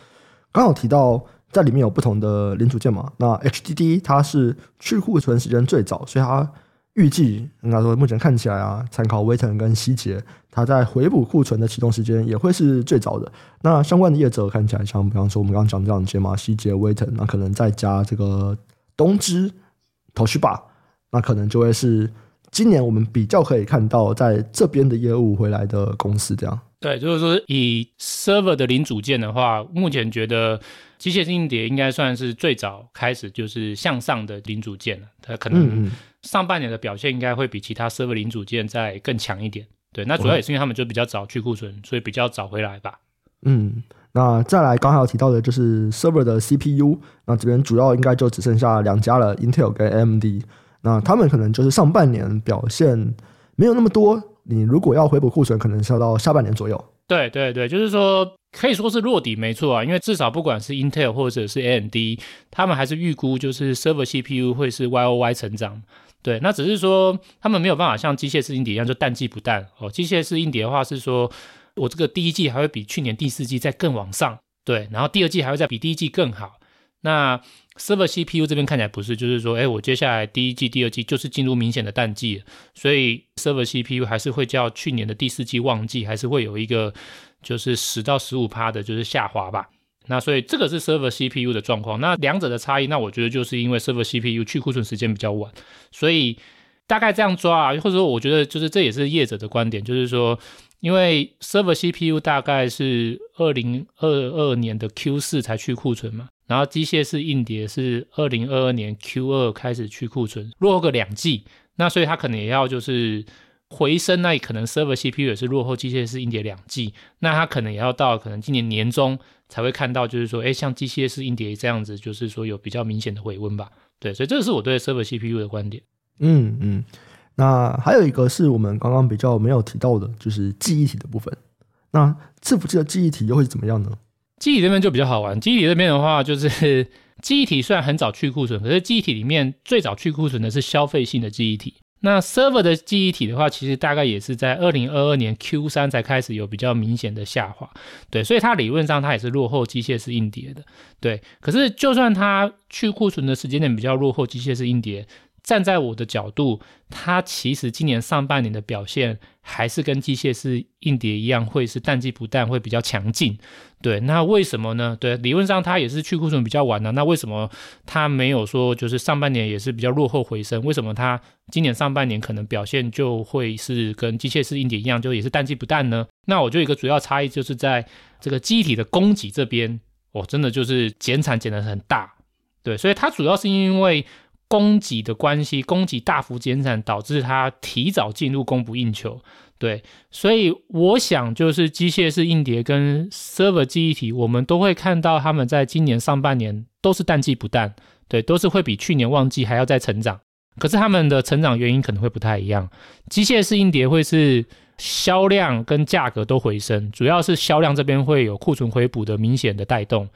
刚好提到在里面有不同的零组件嘛，那 HDD 它是去库存时间最早，所以它预计应该说目前看起来啊，参考威腾跟希捷，它在回补库存的启动时间也会是最早的。那相关的业者看起来，像比方说我们刚刚讲这两间嘛，希捷、威腾，那可能再加这个东芝、Toshiba，那可能就会是今年我们比较可以看到在这边的业务回来的公司这样。对，就是说以 server 的零组件的话，目前觉得机械式硬碟应该算是最早开始就是向上的零组件了。它可能上半年的表现应该会比其他 server 零组件再更强一点。对，那主要也是因为他们就比较早去库存，所以比较早回来吧。嗯，那再来刚才有提到的就是 server 的 CPU，那这边主要应该就只剩下两家了，Intel 跟 AMD。那他们可能就是上半年表现没有那么多。你如果要回补库存，可能是要到下半年左右。对对对，就是说可以说是落底没错啊，因为至少不管是 Intel 或者是 AMD，他们还是预估就是 Server CPU 会是 YOY 成长。对，那只是说他们没有办法像机械式硬碟一样就淡季不淡哦。机械式硬碟的话是说，我这个第一季还会比去年第四季再更往上，对，然后第二季还会再比第一季更好。那 Server CPU 这边看起来不是，就是说，哎，我接下来第一季、第二季就是进入明显的淡季，所以 Server CPU 还是会较去年的第四季旺季，还是会有一个就是十到十五趴的，就是下滑吧。那所以这个是 Server CPU 的状况。那两者的差异，那我觉得就是因为 Server CPU 去库存时间比较晚，所以大概这样抓啊，或者说我觉得就是这也是业者的观点，就是说，因为 Server CPU 大概是二零二二年的 Q 四才去库存嘛。然后机械式硬碟是二零二二年 Q 二开始去库存，落后个两季，那所以它可能也要就是回升，那可能 server CPU 也是落后机械式硬碟两季，那它可能也要到可能今年年中才会看到，就是说，哎，像机械式硬碟这样子，就是说有比较明显的回温吧。对，所以这个是我对 server CPU 的观点。嗯嗯，那还有一个是我们刚刚比较没有提到的，就是记忆体的部分。那伺服器的记忆体又会怎么样呢？记忆体这边就比较好玩。记忆体这边的话，就是 (laughs) 记忆体虽然很早去库存，可是记忆体里面最早去库存的是消费性的记忆体。那 server 的记忆体的话，其实大概也是在二零二二年 Q 三才开始有比较明显的下滑。对，所以它理论上它也是落后机械式硬碟的。对，可是就算它去库存的时间点比较落后机械式硬碟。站在我的角度，它其实今年上半年的表现还是跟机械式硬碟一样，会是淡季不淡，会比较强劲。对，那为什么呢？对，理论上它也是去库存比较晚的，那为什么它没有说就是上半年也是比较落后回升？为什么它今年上半年可能表现就会是跟机械式硬碟一样，就也是淡季不淡呢？那我就一个主要差异就是在这个机体的供给这边，哦，真的就是减产减得很大。对，所以它主要是因为。供给的关系，供给大幅减产，导致它提早进入供不应求。对，所以我想就是机械式硬碟跟 server 记忆体，我们都会看到他们在今年上半年都是淡季不淡，对，都是会比去年旺季还要再成长。可是他们的成长原因可能会不太一样。机械式硬碟会是销量跟价格都回升，主要是销量这边会有库存回补的明显的带动。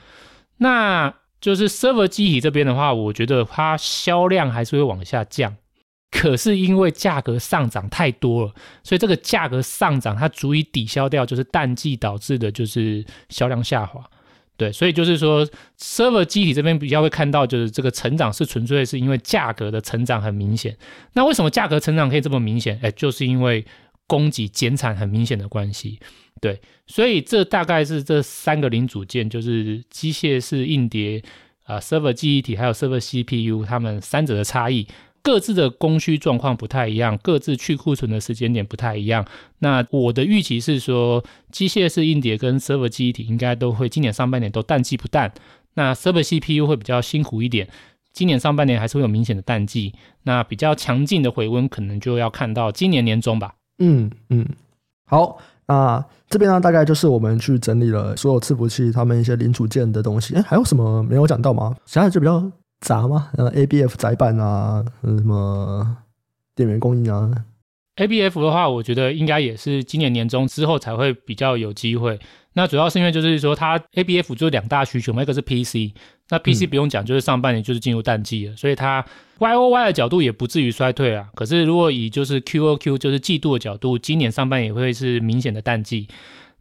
那就是 server 机体这边的话，我觉得它销量还是会往下降，可是因为价格上涨太多了，所以这个价格上涨它足以抵消掉就是淡季导致的就是销量下滑。对，所以就是说 server 机体这边比较会看到就是这个成长是纯粹是因为价格的成长很明显。那为什么价格成长可以这么明显？哎，就是因为供给减产很明显的关系。对，所以这大概是这三个零组件，就是机械式硬碟啊、server 记忆体还有 server CPU，它们三者的差异，各自的供需状况不太一样，各自去库存的时间点不太一样。那我的预期是说，机械式硬碟跟 server 记忆体应该都会今年上半年都淡季不淡，那 server CPU 会比较辛苦一点，今年上半年还是会有明显的淡季，那比较强劲的回温可能就要看到今年年中吧。嗯嗯，好。那这边呢，大概就是我们去整理了所有伺服器他们一些零组件的东西。哎，还有什么没有讲到吗？其他就比较杂吗？呃，ABF 载板啊，什么电源供应啊？ABF 的话，我觉得应该也是今年年中之后才会比较有机会。那主要是因为就是说，它 ABF 就是两大需求嘛，一个是 PC，那 PC 不用讲，就是上半年就是进入淡季了，嗯、所以它 YOY 的角度也不至于衰退啊。可是如果以就是 QOQ 就是季度的角度，今年上半年也会是明显的淡季。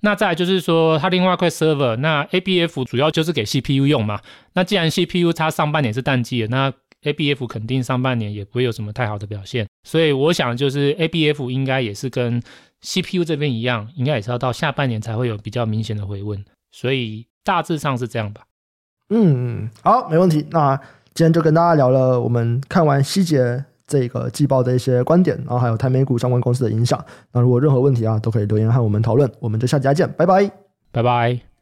那再来就是说，它另外一块 server，那 ABF 主要就是给 CPU 用嘛。那既然 CPU 它上半年是淡季的，那 ABF 肯定上半年也不会有什么太好的表现，所以我想就是 ABF 应该也是跟 CPU 这边一样，应该也是要到下半年才会有比较明显的回温，所以大致上是这样吧。嗯，好，没问题。那今天就跟大家聊了我们看完希捷这个季报的一些观点，然后还有台美股相关公司的影响。那如果任何问题啊，都可以留言和我们讨论。我们就下期再见，拜拜，拜拜。